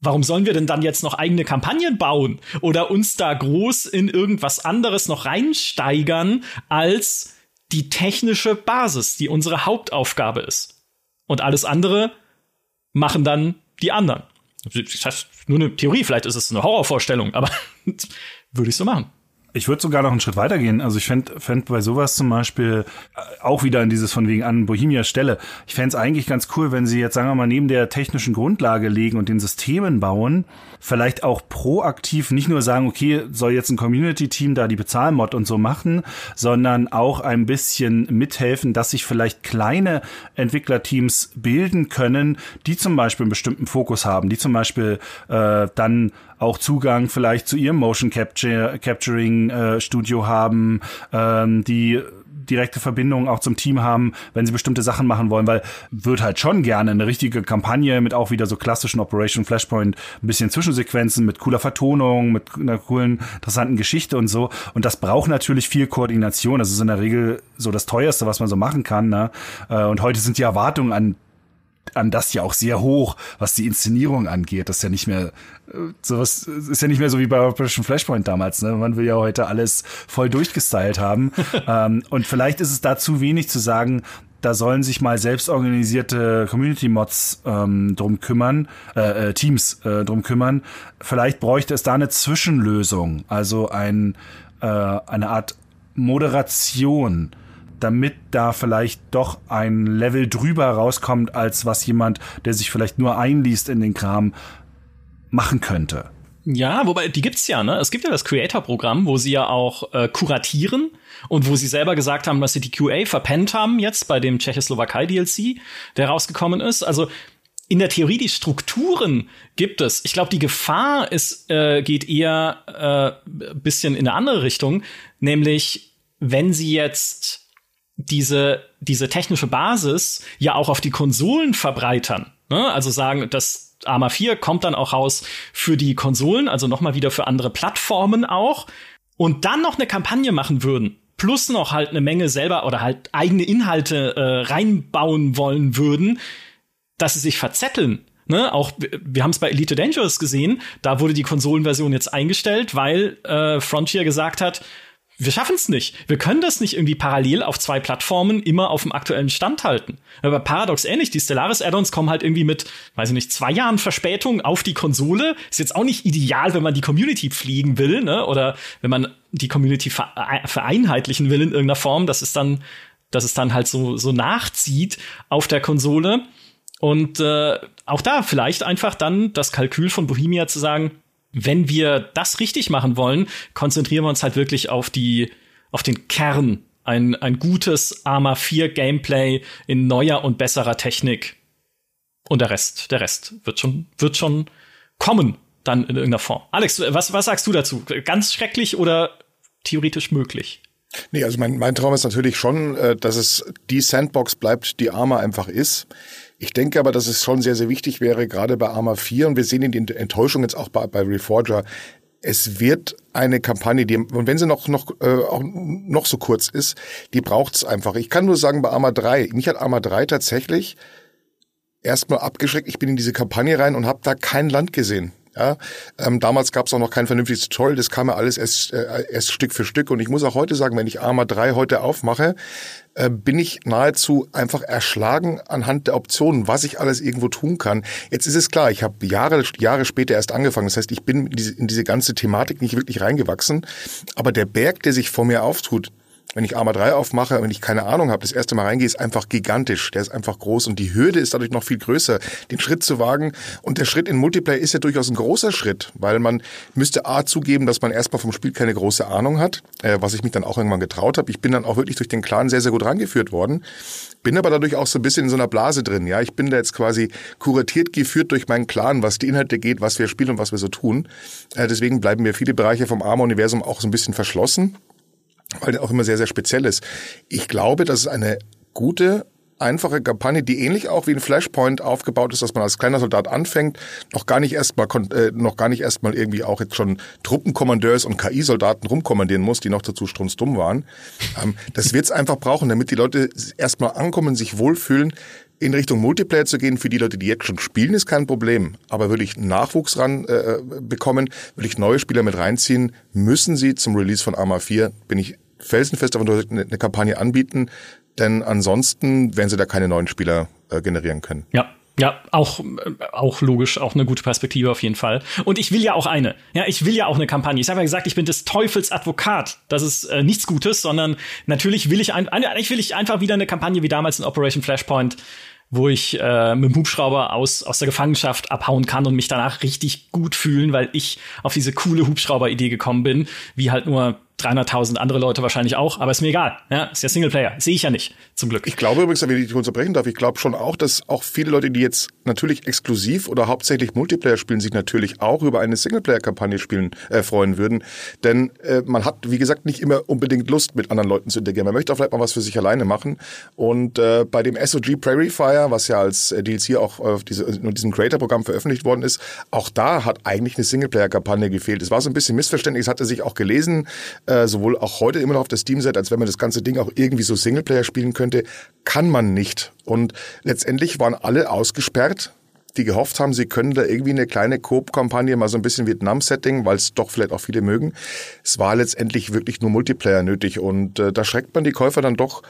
warum sollen wir denn dann jetzt noch eigene Kampagnen bauen oder uns da groß in irgendwas anderes noch reinsteigern als die technische Basis, die unsere Hauptaufgabe ist? Und alles andere machen dann die anderen. Das heißt, nur eine Theorie, vielleicht ist es eine Horrorvorstellung, aber würde ich so machen. Ich würde sogar noch einen Schritt weitergehen. Also ich fände fänd bei sowas zum Beispiel äh, auch wieder in dieses von wegen an Bohemia Stelle. Ich fände es eigentlich ganz cool, wenn sie jetzt, sagen wir mal, neben der technischen Grundlage legen und den Systemen bauen, vielleicht auch proaktiv nicht nur sagen, okay, soll jetzt ein Community-Team da die Bezahlmod und so machen, sondern auch ein bisschen mithelfen, dass sich vielleicht kleine Entwicklerteams bilden können, die zum Beispiel einen bestimmten Fokus haben, die zum Beispiel äh, dann auch Zugang vielleicht zu ihrem Motion Capture, Capturing äh, Studio haben, ähm, die direkte Verbindung auch zum Team haben, wenn sie bestimmte Sachen machen wollen, weil wird halt schon gerne eine richtige Kampagne mit auch wieder so klassischen Operation Flashpoint, ein bisschen Zwischensequenzen mit cooler Vertonung, mit einer coolen, interessanten Geschichte und so. Und das braucht natürlich viel Koordination. Das ist in der Regel so das teuerste, was man so machen kann. Ne? Äh, und heute sind die Erwartungen an an das ja auch sehr hoch, was die Inszenierung angeht. Das ist ja nicht mehr sowas ist ja nicht mehr so wie bei Operation Flashpoint damals. Ne? Man will ja heute alles voll durchgestylt haben. ähm, und vielleicht ist es da zu wenig zu sagen, da sollen sich mal selbstorganisierte Community-Mods ähm, drum kümmern, äh, äh, Teams äh, drum kümmern. Vielleicht bräuchte es da eine Zwischenlösung, also ein, äh, eine Art Moderation damit da vielleicht doch ein Level drüber rauskommt, als was jemand, der sich vielleicht nur einliest in den Kram, machen könnte. Ja, wobei die gibt's ja, ne? Es gibt ja das Creator-Programm, wo sie ja auch äh, kuratieren und wo sie selber gesagt haben, dass sie die QA verpennt haben jetzt bei dem Tschechoslowakei-DLC, der rausgekommen ist. Also in der Theorie die Strukturen gibt es. Ich glaube, die Gefahr ist äh, geht eher äh, bisschen in eine andere Richtung, nämlich wenn sie jetzt diese, diese technische Basis ja auch auf die Konsolen verbreitern. Ne? Also sagen, das Arma 4 kommt dann auch raus für die Konsolen, also nochmal wieder für andere Plattformen auch. Und dann noch eine Kampagne machen würden, plus noch halt eine Menge selber oder halt eigene Inhalte äh, reinbauen wollen würden, dass sie sich verzetteln. Ne, auch wir haben es bei Elite Dangerous gesehen, da wurde die Konsolenversion jetzt eingestellt, weil äh, Frontier gesagt hat, wir schaffen es nicht. Wir können das nicht irgendwie parallel auf zwei Plattformen immer auf dem aktuellen Stand halten. Aber paradox ähnlich, die Stellaris-Add-ons kommen halt irgendwie mit, weiß ich nicht, zwei Jahren Verspätung auf die Konsole. Ist jetzt auch nicht ideal, wenn man die Community pflegen will, ne? Oder wenn man die Community vereinheitlichen will in irgendeiner Form, dass es dann, dass es dann halt so, so nachzieht auf der Konsole. Und äh, auch da vielleicht einfach dann das Kalkül von Bohemia zu sagen, wenn wir das richtig machen wollen, konzentrieren wir uns halt wirklich auf die, auf den Kern. Ein, ein gutes Arma 4 Gameplay in neuer und besserer Technik. Und der Rest, der Rest wird schon, wird schon kommen, dann in irgendeiner Form. Alex, was, was sagst du dazu? Ganz schrecklich oder theoretisch möglich? Nee, also mein, mein Traum ist natürlich schon, äh, dass es die Sandbox bleibt, die Arma einfach ist. Ich denke aber, dass es schon sehr, sehr wichtig wäre, gerade bei Arma 4, und wir sehen in die Enttäuschung jetzt auch bei, bei Reforger, es wird eine Kampagne, die, und wenn sie noch, noch, äh, auch noch so kurz ist, die braucht's einfach. Ich kann nur sagen, bei Arma 3, mich hat Arma 3 tatsächlich erstmal abgeschreckt. Ich bin in diese Kampagne rein und habe da kein Land gesehen. Ja, ähm, damals gab es auch noch kein vernünftiges Tutorial, das kam ja alles erst, äh, erst Stück für Stück. Und ich muss auch heute sagen, wenn ich Arma 3 heute aufmache, äh, bin ich nahezu einfach erschlagen anhand der Optionen, was ich alles irgendwo tun kann. Jetzt ist es klar, ich habe Jahre, Jahre später erst angefangen. Das heißt, ich bin in diese, in diese ganze Thematik nicht wirklich reingewachsen. Aber der Berg, der sich vor mir auftut, wenn ich Arma 3 aufmache, wenn ich keine Ahnung habe, das erste Mal reingehe, ist einfach gigantisch. Der ist einfach groß und die Hürde ist dadurch noch viel größer, den Schritt zu wagen. Und der Schritt in Multiplayer ist ja durchaus ein großer Schritt, weil man müsste A zugeben, dass man erstmal vom Spiel keine große Ahnung hat, äh, was ich mich dann auch irgendwann getraut habe. Ich bin dann auch wirklich durch den Clan sehr, sehr gut rangeführt worden. Bin aber dadurch auch so ein bisschen in so einer Blase drin. Ja, ich bin da jetzt quasi kuratiert geführt durch meinen Clan, was die Inhalte geht, was wir spielen und was wir so tun. Äh, deswegen bleiben mir viele Bereiche vom Arma-Universum auch so ein bisschen verschlossen weil der auch immer sehr, sehr speziell ist. Ich glaube, dass es eine gute einfache Kampagne, die ähnlich auch wie ein Flashpoint aufgebaut ist, dass man als kleiner Soldat anfängt, noch gar nicht erstmal äh, noch gar nicht erstmal irgendwie auch jetzt schon Truppenkommandeurs und KI-Soldaten rumkommandieren muss, die noch dazu strunzdumm waren. Ähm, das wird es einfach brauchen, damit die Leute erstmal ankommen, sich wohlfühlen. In Richtung Multiplayer zu gehen, für die Leute, die jetzt schon spielen, ist kein Problem. Aber würde ich Nachwuchs ran äh, bekommen, würde ich neue Spieler mit reinziehen, müssen sie zum Release von Arma 4, bin ich felsenfest davon eine, Kampagne anbieten, denn ansonsten werden sie da keine neuen Spieler äh, generieren können. Ja, Ja, auch, äh, auch logisch, auch eine gute Perspektive auf jeden Fall. Und ich will ja auch eine. Ja, ich will ja auch eine Kampagne. Ich habe ja gesagt, ich bin des Teufels Advokat. Das ist äh, nichts Gutes, sondern natürlich will ich ein, eigentlich will ich einfach wieder eine Kampagne wie damals in Operation Flashpoint, wo ich äh, mit dem Hubschrauber aus, aus der Gefangenschaft abhauen kann und mich danach richtig gut fühlen, weil ich auf diese coole Hubschrauber-Idee gekommen bin, wie halt nur 300.000 andere Leute wahrscheinlich auch, aber ist mir egal. Ja, ist ja Singleplayer. Sehe ich ja nicht, zum Glück. Ich glaube übrigens, wenn ich dich unterbrechen darf, ich glaube schon auch, dass auch viele Leute, die jetzt natürlich exklusiv oder hauptsächlich Multiplayer spielen, sich natürlich auch über eine Singleplayer-Kampagne spielen äh, freuen würden. Denn äh, man hat, wie gesagt, nicht immer unbedingt Lust, mit anderen Leuten zu interagieren. Man möchte auch vielleicht mal was für sich alleine machen. Und äh, bei dem SOG Prairie Fire, was ja als äh, DLC auch auf diese, in diesem Creator-Programm veröffentlicht worden ist, auch da hat eigentlich eine Singleplayer-Kampagne gefehlt. Es war so ein bisschen missverständlich, es hatte sich auch gelesen, äh, sowohl auch heute immer noch auf der Steam-Seite, als wenn man das ganze Ding auch irgendwie so Singleplayer spielen könnte, kann man nicht. Und letztendlich waren alle ausgesperrt, die gehofft haben, sie können da irgendwie eine kleine Coop-Kampagne, mal so ein bisschen Vietnam-Setting, weil es doch vielleicht auch viele mögen. Es war letztendlich wirklich nur Multiplayer nötig und äh, da schreckt man die Käufer dann doch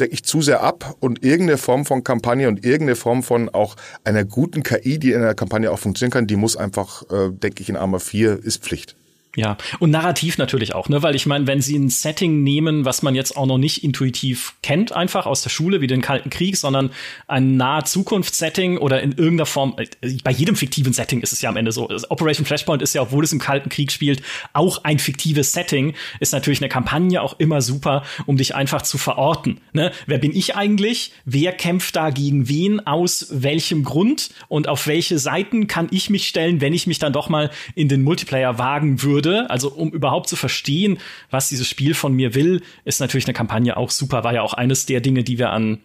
denke ich, zu sehr ab und irgendeine Form von Kampagne und irgendeine Form von auch einer guten KI, die in einer Kampagne auch funktionieren kann, die muss einfach, äh, denke ich, in Arma 4 ist Pflicht. Ja, und narrativ natürlich auch, ne? Weil ich meine, wenn sie ein Setting nehmen, was man jetzt auch noch nicht intuitiv kennt, einfach aus der Schule, wie den Kalten Krieg, sondern ein nahe Zukunftssetting oder in irgendeiner Form, äh, bei jedem fiktiven Setting ist es ja am Ende so. Operation Flashpoint ist ja, obwohl es im Kalten Krieg spielt, auch ein fiktives Setting, ist natürlich eine Kampagne auch immer super, um dich einfach zu verorten. Ne? Wer bin ich eigentlich? Wer kämpft da gegen wen? Aus welchem Grund? Und auf welche Seiten kann ich mich stellen, wenn ich mich dann doch mal in den Multiplayer wagen würde? Würde. Also um überhaupt zu verstehen, was dieses Spiel von mir will, ist natürlich eine Kampagne auch super. War ja auch eines der Dinge, die wir an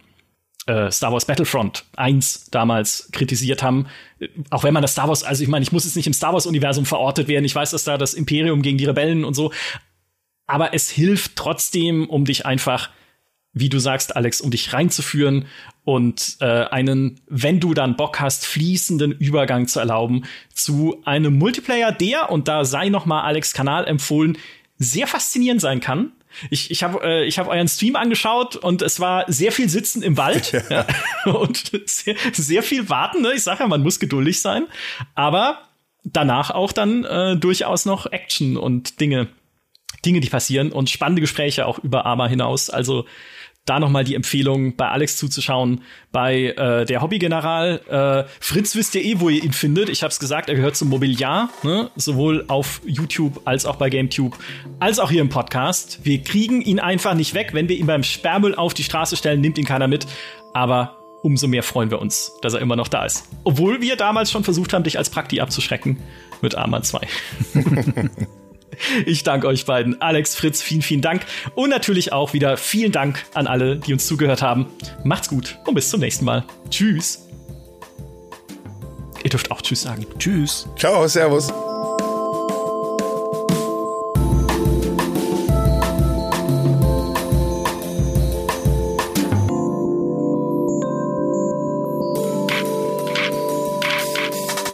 äh, Star Wars Battlefront 1 damals kritisiert haben. Auch wenn man das Star Wars, also ich meine, ich muss jetzt nicht im Star Wars-Universum verortet werden. Ich weiß, dass da das Imperium gegen die Rebellen und so. Aber es hilft trotzdem, um dich einfach wie du sagst, Alex, um dich reinzuführen und äh, einen, wenn du dann Bock hast, fließenden Übergang zu erlauben zu einem Multiplayer, der, und da sei noch mal Alex Kanal empfohlen, sehr faszinierend sein kann. Ich, ich habe äh, ich hab euren Stream angeschaut und es war sehr viel Sitzen im Wald ja. Ja, und sehr, sehr viel Warten. Ne? Ich sage ja, man muss geduldig sein. Aber danach auch dann äh, durchaus noch Action und Dinge, Dinge, die passieren und spannende Gespräche auch über Arma hinaus. Also da nochmal die Empfehlung, bei Alex zuzuschauen, bei äh, der Hobbygeneral. Äh, Fritz wisst ihr eh, wo ihr ihn findet. Ich habe es gesagt, er gehört zum Mobiliar, ne? sowohl auf YouTube als auch bei GameTube, als auch hier im Podcast. Wir kriegen ihn einfach nicht weg. Wenn wir ihn beim Sperrmüll auf die Straße stellen, nimmt ihn keiner mit. Aber umso mehr freuen wir uns, dass er immer noch da ist. Obwohl wir damals schon versucht haben, dich als Prakti abzuschrecken mit Arma 2. Ich danke euch beiden. Alex, Fritz, vielen, vielen Dank. Und natürlich auch wieder vielen Dank an alle, die uns zugehört haben. Macht's gut und bis zum nächsten Mal. Tschüss. Ihr dürft auch Tschüss sagen. Tschüss. Ciao, Servus.